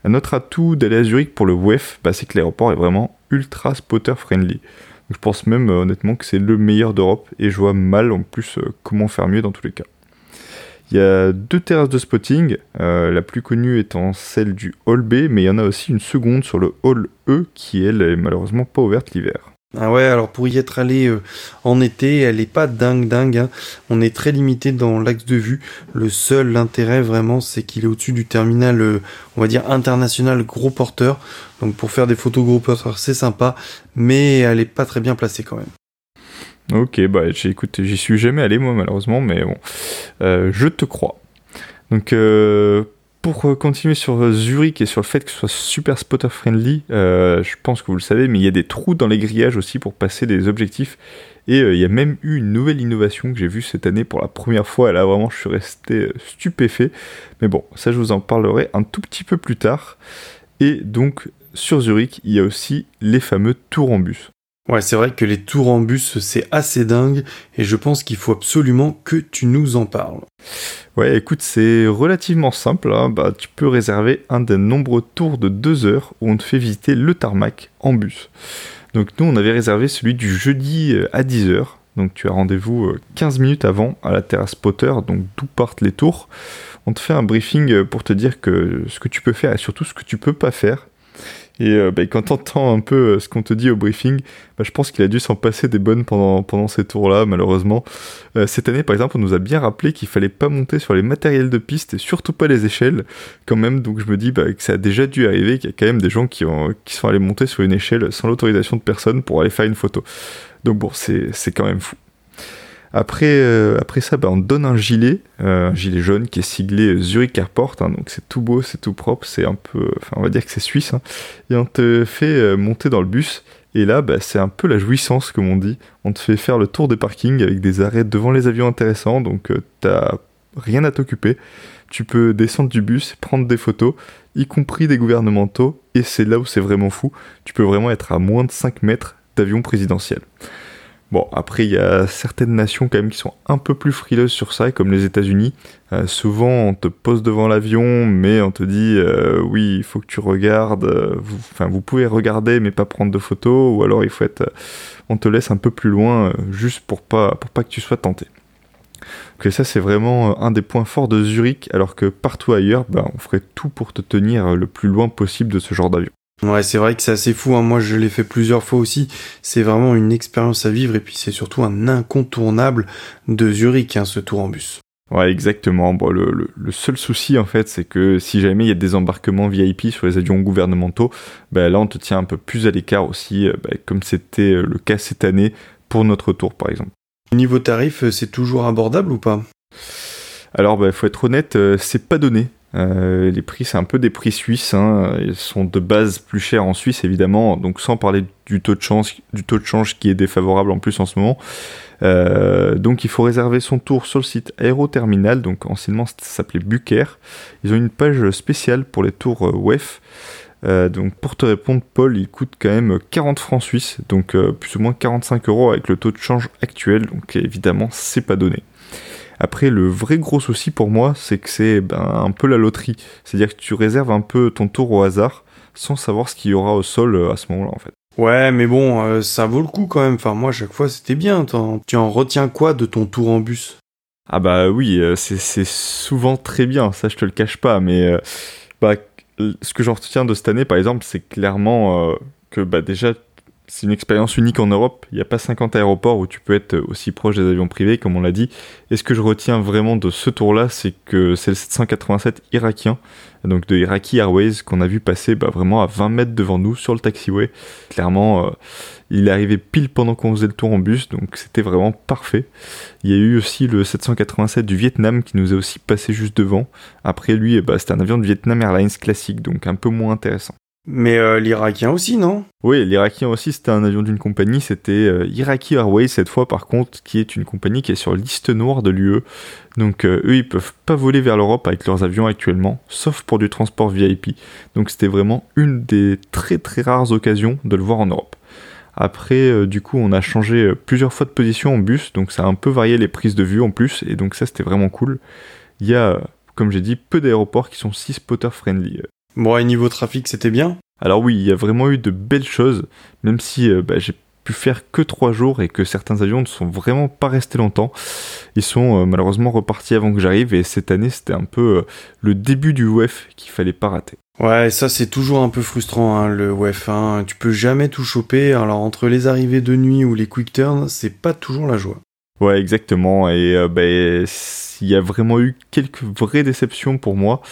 Un autre atout d'aller à Zurich pour le WEF, c'est que l'aéroport est vraiment ultra spotter friendly. Je pense même euh, honnêtement que c'est le meilleur d'Europe et je vois mal en plus euh, comment faire mieux dans tous les cas. Il y a deux terrasses de spotting, euh, la plus connue étant celle du Hall B, mais il y en a aussi une seconde sur le Hall E qui elle est malheureusement pas ouverte l'hiver. Ah ouais, alors pour y être allé euh, en été, elle est pas dingue dingue. Hein. On est très limité dans l'axe de vue. Le seul intérêt vraiment, c'est qu'il est au-dessus du terminal, euh, on va dire international gros porteur. Donc pour faire des photos gros porteur, c'est sympa, mais elle est pas très bien placée quand même. Ok, bah écoute, j'y suis jamais allé moi malheureusement, mais bon, euh, je te crois. Donc pour euh, continuer sur euh, Zurich et sur le fait que ce soit super spotter friendly, euh, je pense que vous le savez, mais il y a des trous dans les grillages aussi pour passer des objectifs. Et il y a même eu une nouvelle innovation que j'ai vue cette année pour la première fois. Et là, vraiment, je suis resté stupéfait. Mais bon, ça, je vous en parlerai un tout petit peu plus tard. Et donc, sur Zurich, il y a aussi les fameux tours en bus. Ouais, c'est vrai que les tours en bus, c'est assez dingue, et je pense qu'il faut absolument que tu nous en parles. Ouais, écoute, c'est relativement simple. Hein. Bah, tu peux réserver un des nombreux tours de deux heures où on te fait visiter le tarmac en bus. Donc nous, on avait réservé celui du jeudi euh, à 10h. Donc tu as rendez-vous 15 minutes avant à la terrasse Potter, donc d'où partent les tours. On te fait un briefing pour te dire ce que tu peux faire et surtout ce que tu peux pas faire. Et euh, bah, quand t'entends un peu euh, ce qu'on te dit au briefing, bah, je pense qu'il a dû s'en passer des bonnes pendant, pendant ces tours-là, malheureusement. Euh, cette année, par exemple, on nous a bien rappelé qu'il fallait pas monter sur les matériels de piste et surtout pas les échelles, quand même. Donc je me dis bah, que ça a déjà dû arriver, qu'il y a quand même des gens qui, ont, qui sont allés monter sur une échelle sans l'autorisation de personne pour aller faire une photo. Donc bon, c'est quand même fou. Après, euh, après ça, bah, on donne un gilet, euh, un gilet jaune qui est siglé Zurich Airport, hein, donc c'est tout beau, c'est tout propre, c'est un peu, on va dire que c'est suisse, hein. et on te fait euh, monter dans le bus, et là bah, c'est un peu la jouissance comme on dit, on te fait faire le tour des parkings avec des arrêts devant les avions intéressants, donc t'as rien à t'occuper, tu peux descendre du bus, prendre des photos, y compris des gouvernementaux, et c'est là où c'est vraiment fou, tu peux vraiment être à moins de 5 mètres d'avion présidentiel. Bon, après, il y a certaines nations quand même qui sont un peu plus frileuses sur ça, comme les États-Unis. Euh, souvent, on te pose devant l'avion, mais on te dit euh, oui, il faut que tu regardes. Euh, enfin, vous, pouvez regarder, mais pas prendre de photos, ou alors il faut être, on te laisse un peu plus loin, juste pour pas, pour pas que tu sois tenté. Donc ça, c'est vraiment un des points forts de Zurich, alors que partout ailleurs, ben, on ferait tout pour te tenir le plus loin possible de ce genre d'avion. Ouais, c'est vrai que c'est assez fou. Hein. Moi, je l'ai fait plusieurs fois aussi. C'est vraiment une expérience à vivre et puis c'est surtout un incontournable de Zurich, hein, ce tour en bus. Ouais, exactement. Bon, le, seul souci, en fait, c'est que si jamais il y a des embarquements VIP sur les avions gouvernementaux, bah, là, on te tient un peu plus à l'écart aussi, euh, bah, comme c'était euh, le cas cette année pour notre tour, par exemple. Niveau tarif, euh, c'est toujours abordable ou pas? Alors, il bah, faut être honnête, c'est pas donné. Euh, les prix, c'est un peu des prix suisses. Hein. Ils sont de base plus chers en Suisse, évidemment. Donc, sans parler du taux de change, du taux de change qui est défavorable en plus en ce moment. Euh, donc, il faut réserver son tour sur le site Aéroterminal. Donc, anciennement, ça s'appelait Buker. Ils ont une page spéciale pour les tours euh, WEF. donc pour te répondre, Paul, il coûte quand même 40 francs suisses, donc plus ou moins 45 euros avec le taux de change actuel. Donc évidemment, c'est pas donné. Après, le vrai gros souci pour moi, c'est que c'est ben, un peu la loterie. C'est-à-dire que tu réserves un peu ton tour au hasard sans savoir ce qu'il y aura au sol euh, à ce moment-là, en fait. Ouais, mais bon, euh, ça vaut le coup quand même. Enfin, moi, à chaque fois, c'était bien. Tu en retiens quoi de ton tour en bus? Ah bah oui, euh, c'est souvent très bien. Ça, je te le cache pas. Mais bah, ce que j'en retiens de cette année, par exemple, c'est clairement que bah, déjà, c'est une expérience unique en Europe. Il n'y a pas 50 aéroports où tu peux être aussi proche des avions privés, comme on l'a dit. Et ce que je retiens vraiment de ce tour-là, c'est que c'est le 787 irakien, donc de Iraqi Airways, qu'on a vu passer bah, vraiment à 20 mètres devant nous sur le taxiway. Clairement, euh, il est arrivé pile pendant qu'on faisait le tour en bus, donc c'était vraiment parfait. Il y a eu aussi le 787 du Vietnam qui nous a aussi passé juste devant. Après lui, bah, c'était un avion de Vietnam Airlines classique, donc un peu moins intéressant. Mais euh, l'Irakien aussi, non? Oui, l'Irakien aussi, c'était un avion d'une compagnie, c'était euh, Iraqi Airways cette fois par contre, qui est une compagnie qui est sur liste noire de l'UE. Donc euh, eux, ils peuvent pas voler vers l'Europe avec leurs avions actuellement, sauf pour du transport VIP. Donc c'était vraiment une des très très rares occasions de le voir en Europe. Après, du coup, on a changé plusieurs fois de position en bus, donc ça a un peu varié les prises de vue en plus, et donc ça c'était vraiment cool. Il y a, comme j'ai dit, peu d'aéroports qui sont si spotter friendly. Bon, et niveau trafic, c'était bien? Alors oui, il y a vraiment eu de belles choses, même si euh, bah, j'ai pu faire que trois jours et que certains avions ne sont vraiment pas restés longtemps. Ils sont euh, malheureusement repartis avant que j'arrive et cette année c'était un peu euh, le début du WEF qu'il fallait pas rater. Ouais, ça c'est toujours un peu frustrant hein, le WEF. Hein. Tu peux jamais tout choper. Alors entre les arrivées de nuit ou les quick turns, c'est pas toujours la joie. Ouais, exactement. Et euh, ben, il y a vraiment eu quelques vraies déceptions pour moi.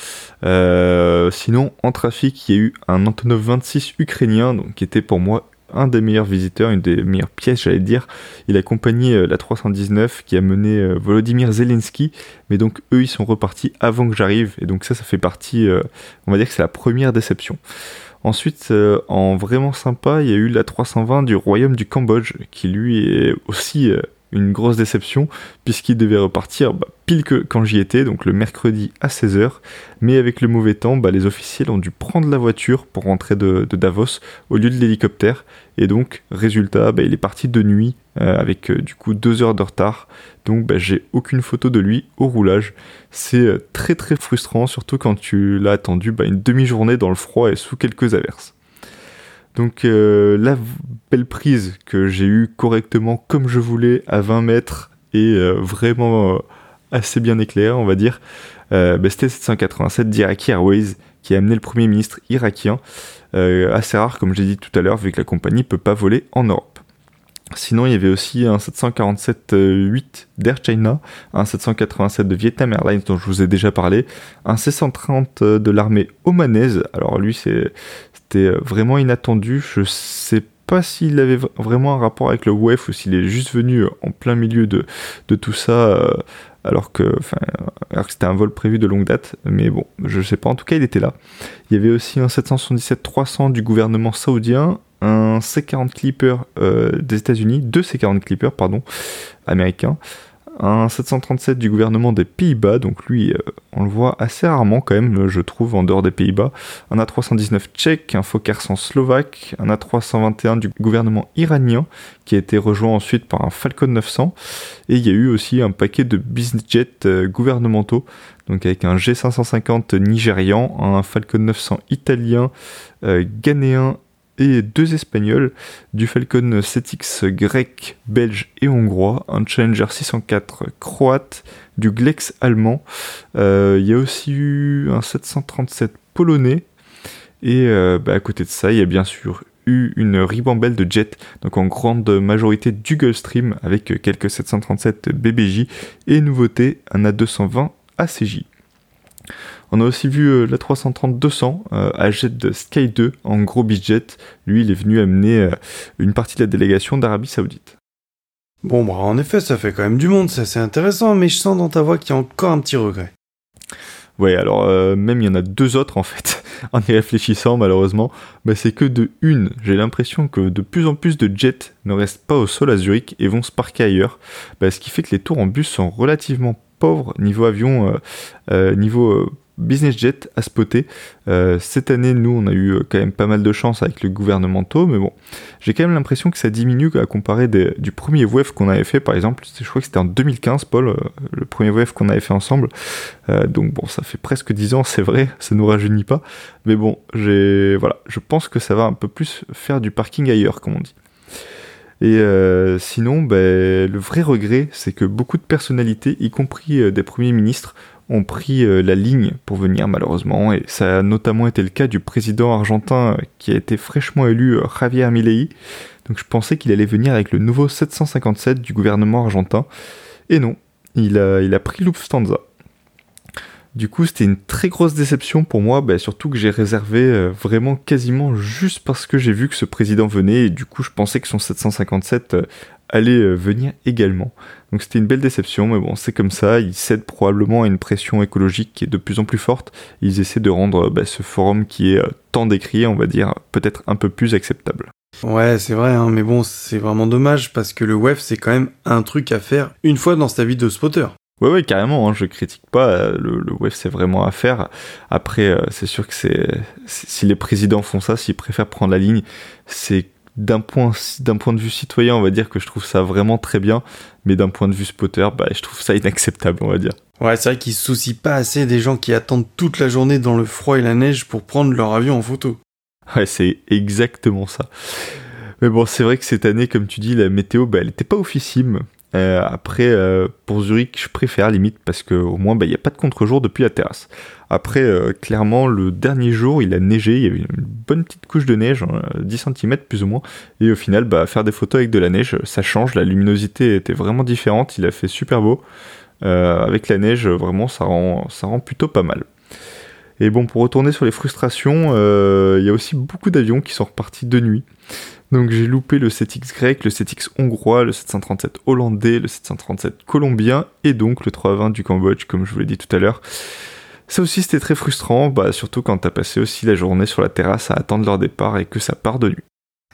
Euh, sinon, en trafic, il y a eu un Antonov 26 ukrainien, donc qui était pour moi un des meilleurs visiteurs, une des meilleures pièces, j'allais dire. Il a accompagné euh, la 319 qui a mené Volodymyr Zelensky, mais donc eux ils sont repartis avant que j'arrive, et donc ça, ça fait partie, on va dire que c'est la première déception. Ensuite, en vraiment sympa, il y a eu la 320 du Royaume du Cambodge, qui lui est aussi une grosse déception puisqu'il devait repartir bah, pile que quand j'y étais, donc le mercredi à 16h. Mais avec le mauvais temps, bah, les officiels ont dû prendre la voiture pour rentrer de, Davos au lieu de l'hélicoptère. Et donc, résultat, bah, il est parti de nuit euh, avec euh, du coup deux heures de retard. Donc j'ai aucune photo de lui au roulage. C'est euh, très très frustrant, surtout quand tu l'as attendu une demi-journée dans le froid et sous quelques averses. Donc la belle prise que j'ai eue correctement comme je voulais à 20 mètres et vraiment assez bien éclairée, on va dire, bah, c'était 787 d'Iraqi Airways qui a amené le Premier ministre irakien. assez rare, comme j'ai dit tout à l'heure, vu que la compagnie peut pas voler en Europe. Sinon, il y avait aussi un 747-8 d'Air China, un 787 de Vietnam Airlines dont je vous ai déjà parlé, un C-130 de l'armée omanaise. Alors lui, c'était vraiment inattendu. Je sais pas s'il avait vraiment un rapport avec le WEF ou s'il est juste venu en plein milieu de, tout ça. Euh, alors que, que c'était un vol prévu de longue date, mais bon, je sais pas, en tout cas il était là. Il y avait aussi un 777-300 du gouvernement saoudien, un C40 Clipper euh, des États-Unis, deux C40 Clipper, pardon, américains, un 737 du gouvernement des Pays-Bas, donc lui, euh, on le voit assez rarement quand même, je trouve, en dehors des Pays-Bas, un A319 tchèque, un Fokker 100 slovaque, un A321 du gouvernement iranien, qui a été rejoint ensuite par un Falcon 900, et il y a eu aussi un paquet de business jets euh, gouvernementaux, donc avec un G550 nigérian, un Falcon 900 italien, ghanéen et deux Espagnols, du Falcon 7X grec, belge et hongrois, un Challenger 604 croate, du Glex allemand. Euh, il y a aussi eu un 737 polonais. Et euh, bah, à côté de ça, il y a bien sûr eu une ribambelle de jets, donc en grande majorité du Gulfstream, avec quelques 737 BBJ et nouveauté, un A220 ACJ. On a aussi vu euh, la 330-200 euh, à jet de Sky 2 en gros budget. Lui, il est venu amener euh, une partie de la délégation d'Arabie Saoudite. Bon, bah, en effet, ça fait quand même du monde, c'est assez intéressant, mais je sens dans ta voix qu'il y a encore un petit regret. Ouais, alors même il y en a deux autres en fait, en y réfléchissant malheureusement, mais c'est que de une. J'ai l'impression que de plus en plus de jets ne restent pas au sol à Zurich et vont se parquer ailleurs, bah, ce qui fait que les tours en bus sont relativement pauvres niveau avion, niveau business jet à spotter. Euh, cette année, nous, on a eu euh, quand même pas mal de chance avec le gouvernementaux, mais bon, j'ai quand même l'impression que ça diminue à comparer du premier WEF qu'on avait fait, par exemple. Je crois que c'était en 2015, Paul, euh, le premier WEF qu'on avait fait ensemble. donc bon, ça fait presque 10 ans, c'est vrai, ça nous rajeunit pas. Mais bon, voilà, je pense que ça va un peu plus faire du parking ailleurs, comme on dit. Et sinon, ben, le vrai regret, c'est que beaucoup de personnalités, y compris des premiers ministres, ont pris euh, la ligne pour venir malheureusement et ça a notamment été le cas du président argentin euh, qui a été fraîchement élu euh, Javier Milei. Donc je pensais qu'il allait venir avec le nouveau 757 du gouvernement argentin et non, il a, pris Lufthansa. Du coup, c'était une très grosse déception pour moi, bah, surtout que j'ai réservé vraiment quasiment juste parce que j'ai vu que ce président venait et du coup, je pensais que son 757 allait euh, venir également. Donc c'était une belle déception, mais bon, c'est comme ça, ils cèdent probablement à une pression écologique qui est de plus en plus forte, ils essaient de rendre bah, ce forum qui est euh, tant décrié, on va dire, peut-être un peu plus acceptable. Ouais, c'est vrai, hein, mais bon, c'est vraiment dommage parce que le WEF, c'est quand même un truc à faire une fois dans sa vie de spotter. Ouais, ouais, carrément, hein, je critique pas, euh, le, le WEF c'est vraiment à faire. Après, c'est sûr que c'est si les présidents font ça, s'ils préfèrent prendre la ligne, c'est d'un point, d'un point de vue citoyen, on va dire que je trouve ça vraiment très bien, mais d'un point de vue spotter, bah, je trouve ça inacceptable, on va dire. Ouais, c'est vrai qu'ils se soucient pas assez des gens qui attendent toute la journée dans le froid et la neige pour prendre leur avion en photo. Ouais, c'est exactement ça. Mais bon, c'est vrai que cette année, comme tu dis, la météo, bah, elle était pas officime. Euh, après, euh, pour Zurich, je préfère limite parce qu'au moins, bah, il n'y a pas de contre-jour depuis la terrasse. Après, euh, clairement, le dernier jour, il a neigé, il y avait une bonne petite couche de neige, 10 hein, cm plus ou moins. Et au final, bah, faire des photos avec de la neige, ça change. La luminosité était vraiment différente, il a fait super beau. avec la neige, vraiment, ça rend, ça rend plutôt pas mal. Et bon, pour retourner sur les frustrations, il y a aussi beaucoup d'avions qui sont repartis de nuit. Donc j'ai loupé le 7X grec, le 7X hongrois, le 737 hollandais, le 737 colombien et donc le 320 du Cambodge, comme je vous l'ai dit tout à l'heure. Ça aussi c'était très frustrant, bah, surtout quand t'as passé aussi la journée sur la terrasse à attendre leur départ et que ça part de nuit.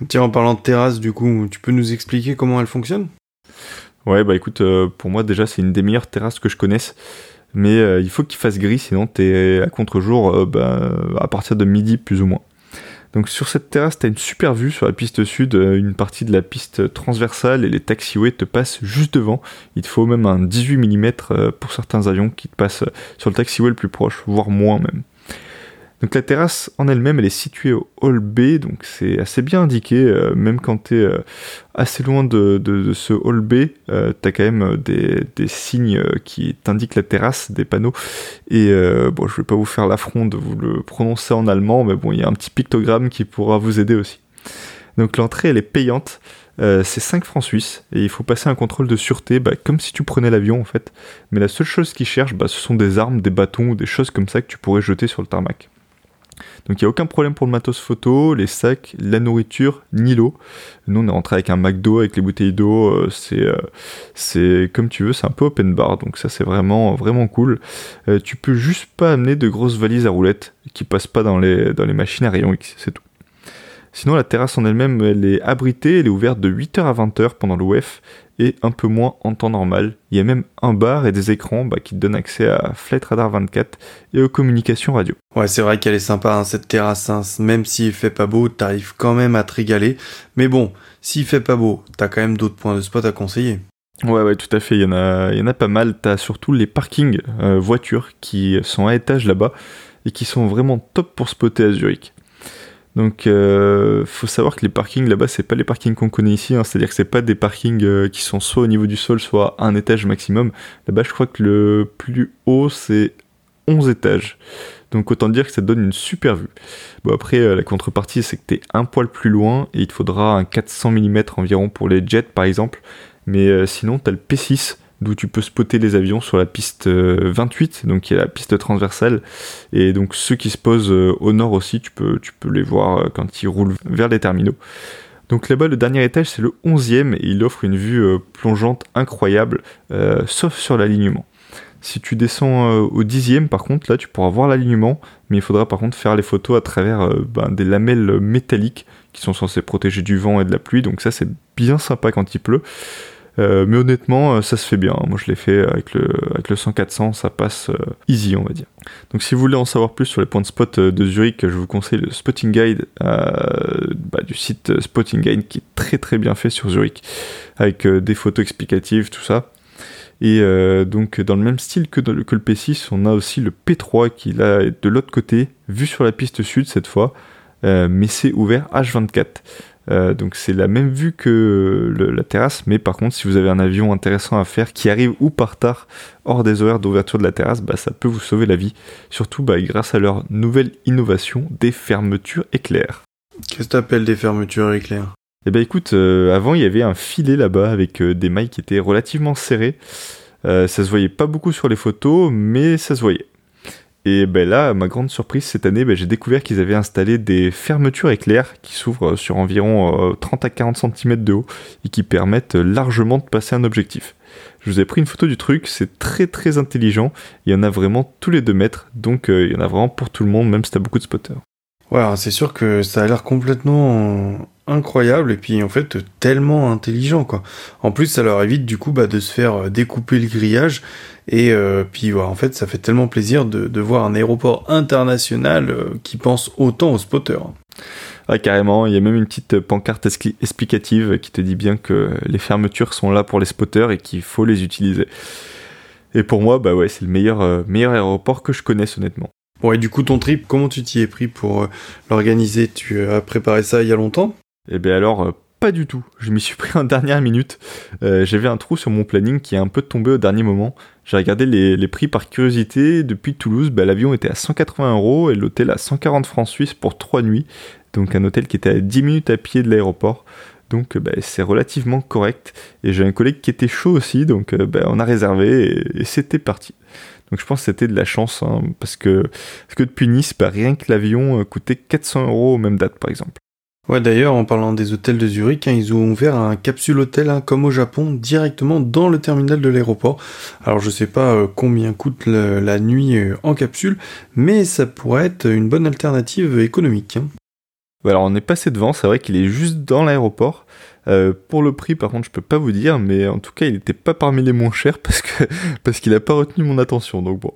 Tiens, en parlant de terrasse, du coup, tu peux nous expliquer comment elle fonctionne? Ouais, bah écoute, euh, pour moi déjà c'est une des meilleures terrasses que je connaisse. Mais euh, il faut qu'il fasse gris, sinon t'es à contre-jour euh, bah, à partir de midi plus ou moins. Donc sur cette terrasse, tu une super vue sur la piste sud, euh, une partie de la piste transversale et les taxiways te passent juste devant. Il te faut même un 18 mm euh, pour certains avions qui te passent sur le taxiway le plus proche, voire moins même. Donc la terrasse en elle-même, elle est située au hall B, donc c'est assez bien indiqué, euh, même quand tu es euh, assez loin de, de, ce hall B, euh, tu as quand même des, des signes qui t'indiquent la terrasse, des panneaux. Et bon, je vais pas vous faire l'affront de vous le prononcer en allemand, mais bon, il y a un petit pictogramme qui pourra vous aider aussi. Donc l'entrée, elle est payante. c'est 5 francs suisses et il faut passer un contrôle de sûreté bah, comme si tu prenais l'avion en fait. Mais la seule chose qu'ils cherchent, bah, ce sont des armes, des bâtons ou des choses comme ça que tu pourrais jeter sur le tarmac. Donc il n'y a aucun problème pour le matos photo, les sacs, la nourriture, ni l'eau. Nous on est rentré avec un McDo, avec les bouteilles d'eau, euh, c'est euh, c'est comme tu veux, c'est un peu open bar, donc ça c'est vraiment vraiment cool. Euh, tu peux juste pas amener de grosses valises à roulettes qui passent pas dans les, dans les machines à rayon X, c'est tout. Sinon, la terrasse en elle-même, elle est abritée, elle est ouverte de 8h à 20h pendant l'OF et un peu moins en temps normal. Il y a même un bar et des écrans bah, qui te donnent accès à Flight Radar 24 et aux communications radio. Ouais, c'est vrai qu'elle est sympa hein, cette terrasse. Hein. Même s'il fait pas beau, t'arrives quand même à te régaler. Mais bon, s'il fait pas beau, t'as quand même d'autres points de spot à conseiller. Ouais, ouais, tout à fait. Il y en a, il y en a pas mal. T'as surtout les parkings euh, voitures qui sont à étage là-bas et qui sont vraiment top pour spotter à Zurich. Donc, euh, faut savoir que les parkings là-bas, c'est pas les parkings qu'on connaît ici. Hein. C'est-à-dire que c'est pas des parkings euh, qui sont soit au niveau du sol, soit à un étage maximum. Là-bas, je crois que le plus haut, c'est 11 étages. Donc autant dire que ça donne une super vue. Bon après euh, la contrepartie c'est que t'es un poil plus loin et il te faudra un 400 mm environ pour les jets par exemple. Mais sinon t'as le P6 d'où tu peux spotter les avions sur la piste 28, euh, donc qui est la piste transversale. Et donc ceux qui se posent euh, au nord aussi, tu peux, les voir euh, quand ils roulent vers les terminaux. Donc là-bas, le dernier étage, c'est le 11e et il offre une vue plongeante incroyable, sauf sur l'alignement. Si tu descends au 10e, par contre, là, tu pourras voir l'alignement, mais il faudra par contre faire les photos à travers ben, des lamelles métalliques qui sont censées protéger du vent et de la pluie. Donc ça, c'est bien sympa quand il pleut. Euh, mais honnêtement, euh, ça se fait bien. Moi, je l'ai fait avec le, avec le 100-400, ça passe euh, easy, on va dire. Donc, si vous voulez en savoir plus sur les points de spot de Zurich, je vous conseille le Spotting Guide bah, du site Spotting Guide qui est très très bien fait sur Zurich, avec des photos explicatives, tout ça. Et donc, dans le même style que, le P6, on a aussi le P3 qui est de l'autre côté, vu sur la piste sud cette fois, mais c'est ouvert H24. Euh, donc c'est la même vue que la terrasse, mais par contre si vous avez un avion intéressant à faire qui arrive ou par tard hors des horaires d'ouverture de la terrasse, bah, ça peut vous sauver la vie. Surtout bah, grâce à leur nouvelle innovation des fermetures éclairs. Qu'est-ce que t'appelles des fermetures éclairs? Eh ben écoute, euh, avant il y avait un filet là-bas avec euh, des mailles qui étaient relativement serrées. ça se voyait pas beaucoup sur les photos, mais ça se voyait. Et ben là, ma grande surprise cette année, ben j'ai découvert qu'ils avaient installé des fermetures éclairs qui s'ouvrent sur environ 30 euh, à 40 cm de haut et qui permettent largement de passer un objectif. Je vous ai pris une photo du truc, c'est très très intelligent. Il y en a vraiment tous les deux mètres, donc euh, il y en a vraiment pour tout le monde, même si t'as beaucoup de spotters. Ouais, c'est sûr que ça a l'air complètement incroyable et puis en fait tellement intelligent quoi. En plus, ça leur évite du coup bah, de se faire découper le grillage et euh, puis en fait, ça fait tellement plaisir de, de voir un aéroport international euh, qui pense autant aux spotters. Ah, carrément, il y a même une petite pancarte explicative qui te dit bien que les fermetures sont là pour les spotters et qu'il faut les utiliser. Et pour moi, bah ouais, c'est le meilleur, euh, meilleur aéroport que je connaisse honnêtement. Bon, et du coup, ton trip, comment tu t'y es pris pour euh, l'organiser? Tu as préparé ça il y a longtemps? Eh bien alors, euh, pas du tout. Je m'y suis pris en dernière minute. Euh, J'avais un trou sur mon planning qui est un peu tombé au dernier moment. J'ai regardé les, prix par curiosité. Depuis Toulouse, bah, l'avion était à 180 euros et l'hôtel à 140 francs suisses pour 3 nuits. Donc un hôtel qui était à 10 minutes à pied de l'aéroport. Donc bah, c'est relativement correct. Et j'ai un collègue qui était chaud aussi, donc bah, on a réservé et c'était parti. Donc je pense que c'était de la chance, hein, parce, que, parce que depuis Nice, bah, rien que l'avion euh, coûtait 400 euros aux mêmes dates par exemple. Ouais, d'ailleurs, en parlant des hôtels de Zurich, hein, ils ont ouvert un capsule hôtel, hein, comme au Japon, directement dans le terminal de l'aéroport. Alors, je sais pas euh, combien coûte la nuit euh, en capsule, mais ça pourrait être une bonne alternative économique. alors, on est passé devant, c'est vrai qu'il est juste dans l'aéroport. Euh, pour le prix, par contre, je peux pas vous dire, mais en tout cas, il n'était pas parmi les moins chers parce que parce qu'il a pas retenu mon attention. Donc bon.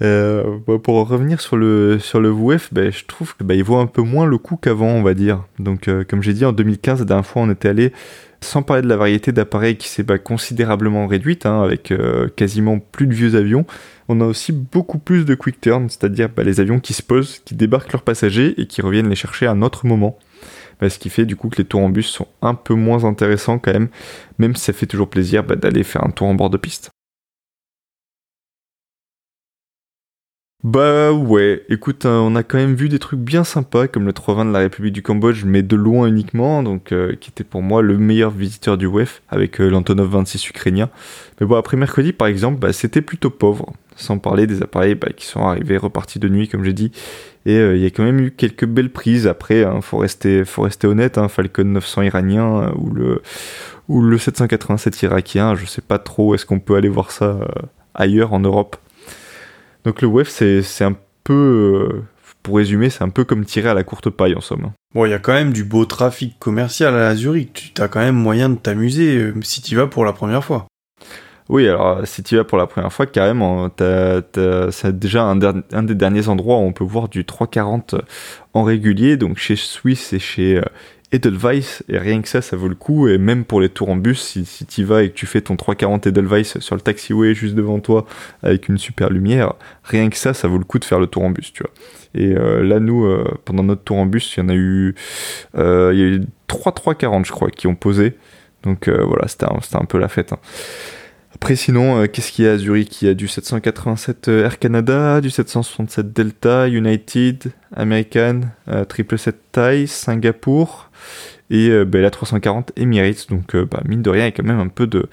Euh, pour revenir sur le sur le VOF, ben, je trouve que ben, il vaut un peu moins le coup qu'avant, on va dire. Donc, euh, comme j'ai dit, en 2015, la dernière fois, on était allé, Sans parler de la variété d'appareils qui s'est bah, considérablement réduite, hein, avec euh, quasiment plus de vieux avions, on a aussi beaucoup plus de quick turn, c'est-à-dire bah, les avions qui se posent, qui débarquent leurs passagers et qui reviennent les chercher à un autre moment. Bah, ce qui fait du coup que les tours en bus sont un peu moins intéressants quand même, même si ça fait toujours plaisir d'aller faire un tour en bord de piste. Bah ouais, écoute, hein, on a quand même vu des trucs bien sympas comme le 320 de la République du Cambodge, mais de loin uniquement, donc euh, qui était pour moi le meilleur visiteur du WEF avec euh, l'Antonov 26 ukrainien. Mais bon, après mercredi par exemple, bah, c'était plutôt pauvre, sans parler des appareils bah, qui sont arrivés repartis de nuit comme j'ai dit. Et euh, il y a quand même eu quelques belles prises. Après, hein, faut rester, honnête, hein, Falcon 900 iranien ou le ou le 787 irakien, je sais pas trop, est-ce qu'on peut aller voir ça ailleurs en Europe? Donc le WEF, c'est un peu, euh, pour résumer, c'est un peu comme tirer à la courte paille en somme. Bon, il y a quand même du beau trafic commercial à Zurich. Tu as quand même moyen de t'amuser euh, si tu vas pour la première fois. Oui, alors si tu vas pour la première fois, carrément, c'est déjà un, un, des derniers endroits où on peut voir du 340 en régulier, donc chez Swiss et chez euh, Edelweiss, et rien que ça, ça vaut le coup, et même pour les tours en bus, si, si tu vas et que tu fais ton 340 Edelweiss sur le taxiway juste devant toi avec une super lumière, rien que ça, ça vaut le coup de faire le tour en bus, tu vois. Et euh, là, nous, euh, pendant notre tour en bus, il y en a eu, euh, il y a eu 3 340, je crois, qui ont posé. Donc voilà, c'était un, un, peu la fête. Hein. Après, sinon, qu'est-ce qu'il y a à Zurich? Il y a du 787 Air Canada, du 767 Delta, United, American, 777 Thai, Singapour, et euh, bah, la 340 Emirates. Donc euh, bah, mine de rien, il y a quand même un peu de,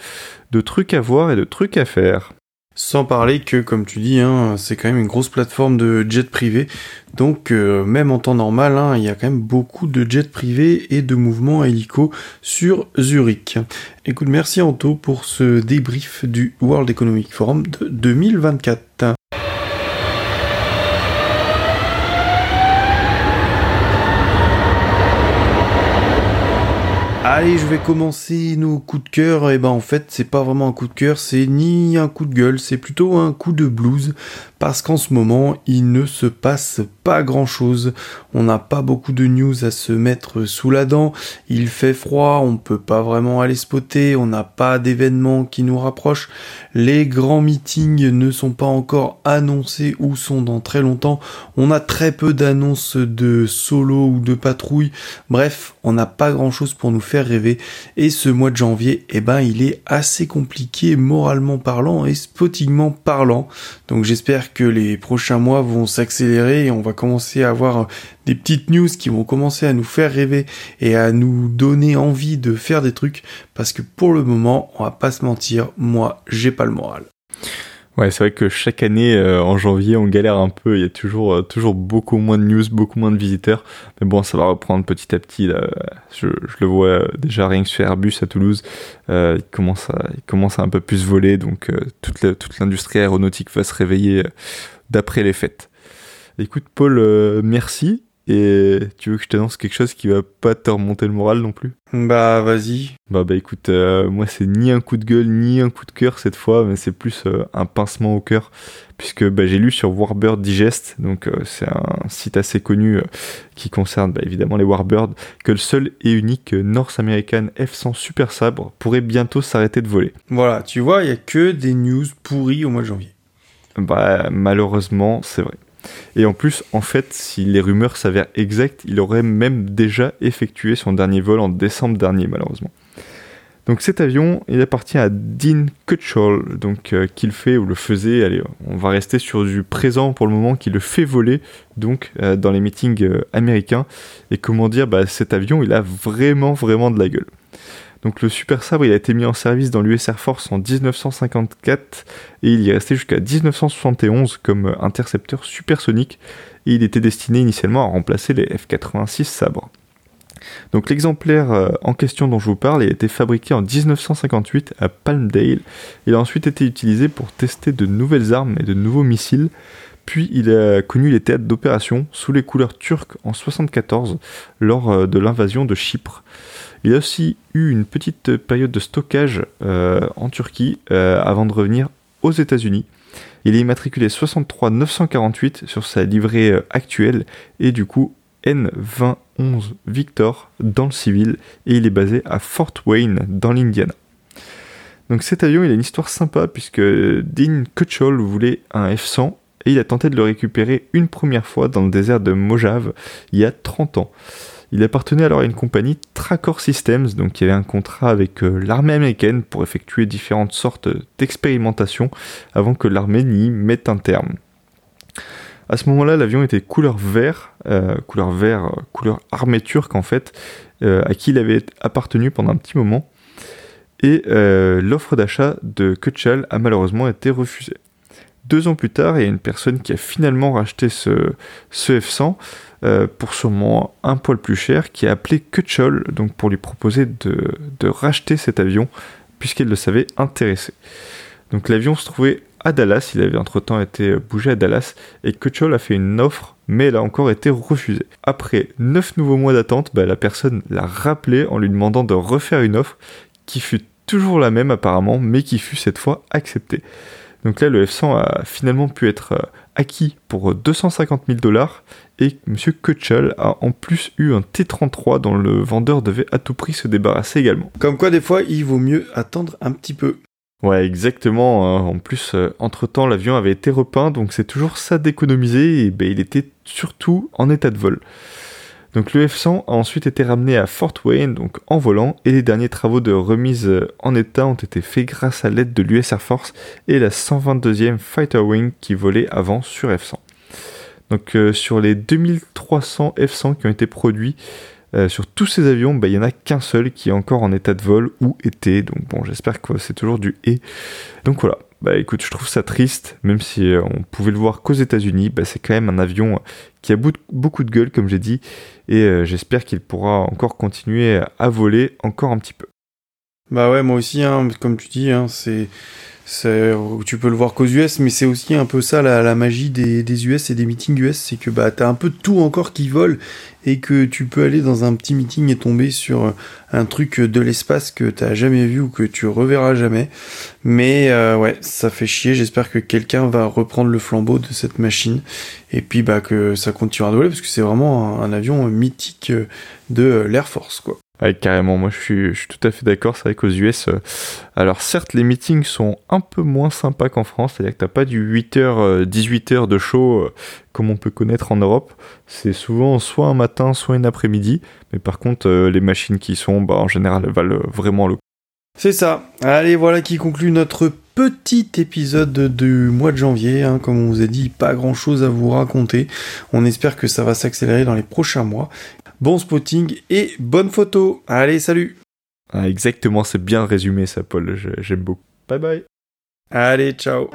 de trucs à voir et de trucs à faire. Sans parler que, comme tu dis, hein, c'est quand même une grosse plateforme de jets privés. Donc, euh, même en temps normal, hein, il y a quand même beaucoup de jets privés et de mouvements hélico sur Zurich. Écoute, merci Anto pour ce débrief du World Economic Forum de 2024. Allez, je vais commencer nos coups de cœur. Et eh ben en fait, c'est pas vraiment un coup de cœur, c'est ni un coup de gueule, c'est plutôt un coup de blues parce qu'en ce moment, il ne se passe pas grand chose. On n'a pas beaucoup de news à se mettre sous la dent. Il fait froid, on peut pas vraiment aller spotter, on n'a pas d'événements qui nous rapprochent. Les grands meetings ne sont pas encore annoncés ou sont dans très longtemps. On a très peu d'annonces de solo ou de patrouille. Bref, on n'a pas grand chose pour nous faire rêver. Et ce mois de janvier, eh ben, il est assez compliqué moralement parlant et spottingment parlant. Donc j'espère que les prochains mois vont s'accélérer et on va commencer à avoir des petites news qui vont commencer à nous faire rêver et à nous donner envie de faire des trucs parce que pour le moment, on va pas se mentir, moi, j'ai pas le moral. Ouais, c'est vrai que chaque année euh, en janvier, on galère un peu. Il y a toujours euh, toujours beaucoup moins de news, beaucoup moins de visiteurs. Mais bon, ça va reprendre petit à petit. Je, le vois euh, déjà rien que sur Airbus à Toulouse, il commence à il commence à un peu plus voler. Donc toute toute l'industrie aéronautique va se réveiller d'après les fêtes. Écoute, Paul, merci. Et tu veux que je t'annonce quelque chose qui va pas te remonter le moral non plus? Bah vas-y. Bah bah écoute, euh, moi c'est ni un coup de gueule ni un coup de cœur cette fois, mais c'est plus euh, un pincement au cœur, puisque bah, j'ai lu sur Warbird Digest, donc euh, c'est un site assez connu qui concerne bah, évidemment les Warbirds, que le seul et unique North American F100 Super Sabre pourrait bientôt s'arrêter de voler. Voilà, tu vois, il y a que des news pourries au mois de janvier. Bah malheureusement, c'est vrai. Et en plus, en fait, si les rumeurs s'avèrent exactes, il aurait même déjà effectué son dernier vol en décembre dernier, malheureusement. Donc cet avion, il appartient à Dean Cutchall, donc euh, qu'il fait ou le faisait. Allez, on va rester sur du présent pour le moment, qui le fait voler donc euh, dans les meetings euh, américains. Et comment dire, bah, cet avion, il a vraiment vraiment de la gueule. Donc le Super Sabre, a été mis en service dans l'US Air Force en 1954 et il y est resté jusqu'à 1971 comme intercepteur supersonique et il était destiné initialement à remplacer les F-86 Sabre. Donc l'exemplaire euh, en question dont je vous parle a été fabriqué en 1958 à Palmdale. Il a ensuite été utilisé pour tester de nouvelles armes et de nouveaux missiles. Puis il a connu les théâtres d'opération sous les couleurs turques en 1974 lors euh, de l'invasion de Chypre. Il a aussi eu une petite période de stockage euh, en Turquie euh, avant de revenir aux États-Unis. Il est immatriculé 63 948 sur sa livrée euh, actuelle et du coup N20 11 Victor dans le civil et il est basé à Fort Wayne dans l'Indiana. Donc cet avion, il a une histoire sympa puisque Dean Kutchell voulait un F-100 et il a tenté de le récupérer une première fois dans le désert de Mojave il y a 30 ans. Il appartenait alors à une compagnie Tracor Systems, donc qui avait un contrat avec euh, l'armée américaine pour effectuer différentes sortes d'expérimentations avant que l'armée n'y mette un terme. À ce moment-là, l'avion était couleur vert, euh, couleur vert, euh, couleur armée turque en fait, à qui il avait appartenu pendant un petit moment. Et l'offre d'achat de Kutchal a malheureusement été refusée. Deux ans plus tard, il y a une personne qui a finalement racheté ce, ce F100 euh, pour sûrement un poil plus cher, qui a appelé Kutchol donc pour lui proposer de, racheter cet avion, puisqu'elle le savait intéressé. Donc l'avion se trouvait à Dallas, il avait entre-temps été bougé à Dallas, et Kutchol a fait une offre, mais elle a encore été refusée. Après 9 nouveaux mois d'attente, bah, la personne l'a rappelé en lui demandant de refaire une offre, qui fut toujours la même apparemment, mais qui fut cette fois acceptée. Donc là, le F100 a finalement pu être euh, acquis pour 250 000 dollars et M. Kutchel a en plus eu un T33 dont le vendeur devait à tout prix se débarrasser également. Comme quoi, des fois, il vaut mieux attendre un petit peu. Ouais, exactement. Hein. En plus, euh, entre-temps, l'avion avait été repeint, donc c'est toujours ça d'économiser, et ben, il était surtout en état de vol. Donc le F-100 a ensuite été ramené à Fort Wayne, donc en volant, et les derniers travaux de remise en état ont été faits grâce à l'aide de l'US Air Force et la 122e Fighter Wing qui volait avant sur F-100. Donc euh, sur les 2300 F-100 qui ont été produits, euh, sur tous ces avions, bah, il n'y en a qu'un seul qui est encore en état de vol ou était. Donc bon, j'espère que c'est toujours du et. Donc voilà, bah écoute, je trouve ça triste, même si euh, on pouvait le voir qu'aux États-Unis, bah, c'est quand même un avion qui a beaucoup de gueule, comme j'ai dit, et euh, j'espère qu'il pourra encore continuer à voler encore un petit peu. Bah ouais, moi aussi, hein, comme tu dis, hein, c'est tu peux le voir qu'aux US, mais c'est aussi un peu ça la, magie des, US et des meetings US, c'est que bah t'as un peu tout encore qui vole et que tu peux aller dans un petit meeting et tomber sur un truc de l'espace que t'as jamais vu ou que tu reverras jamais. Mais euh, ouais, ça fait chier. J'espère que quelqu'un va reprendre le flambeau de cette machine et puis bah que ça continuera de voler parce que c'est vraiment un avion mythique de l'Air Force quoi. Carrément, moi je suis, tout à fait d'accord. C'est vrai qu'aux US, euh, alors certes, les meetings sont un peu moins sympas qu'en France, c'est-à-dire que t'as pas du 8h, 18h de show euh, comme on peut connaître en Europe. C'est souvent soit un matin, soit une après-midi. Mais par contre, euh, les machines qui sont, bah, en général, elles valent vraiment le coup. C'est ça. Allez, voilà qui conclut notre petit épisode du mois de janvier. Hein. Comme on vous a dit, pas grand chose à vous raconter. On espère que ça va s'accélérer dans les prochains mois bon spotting et bonne photo. Allez, salut ah, Exactement, c'est bien résumé ça, Paul. J'aime beaucoup. Bye bye. Allez, ciao.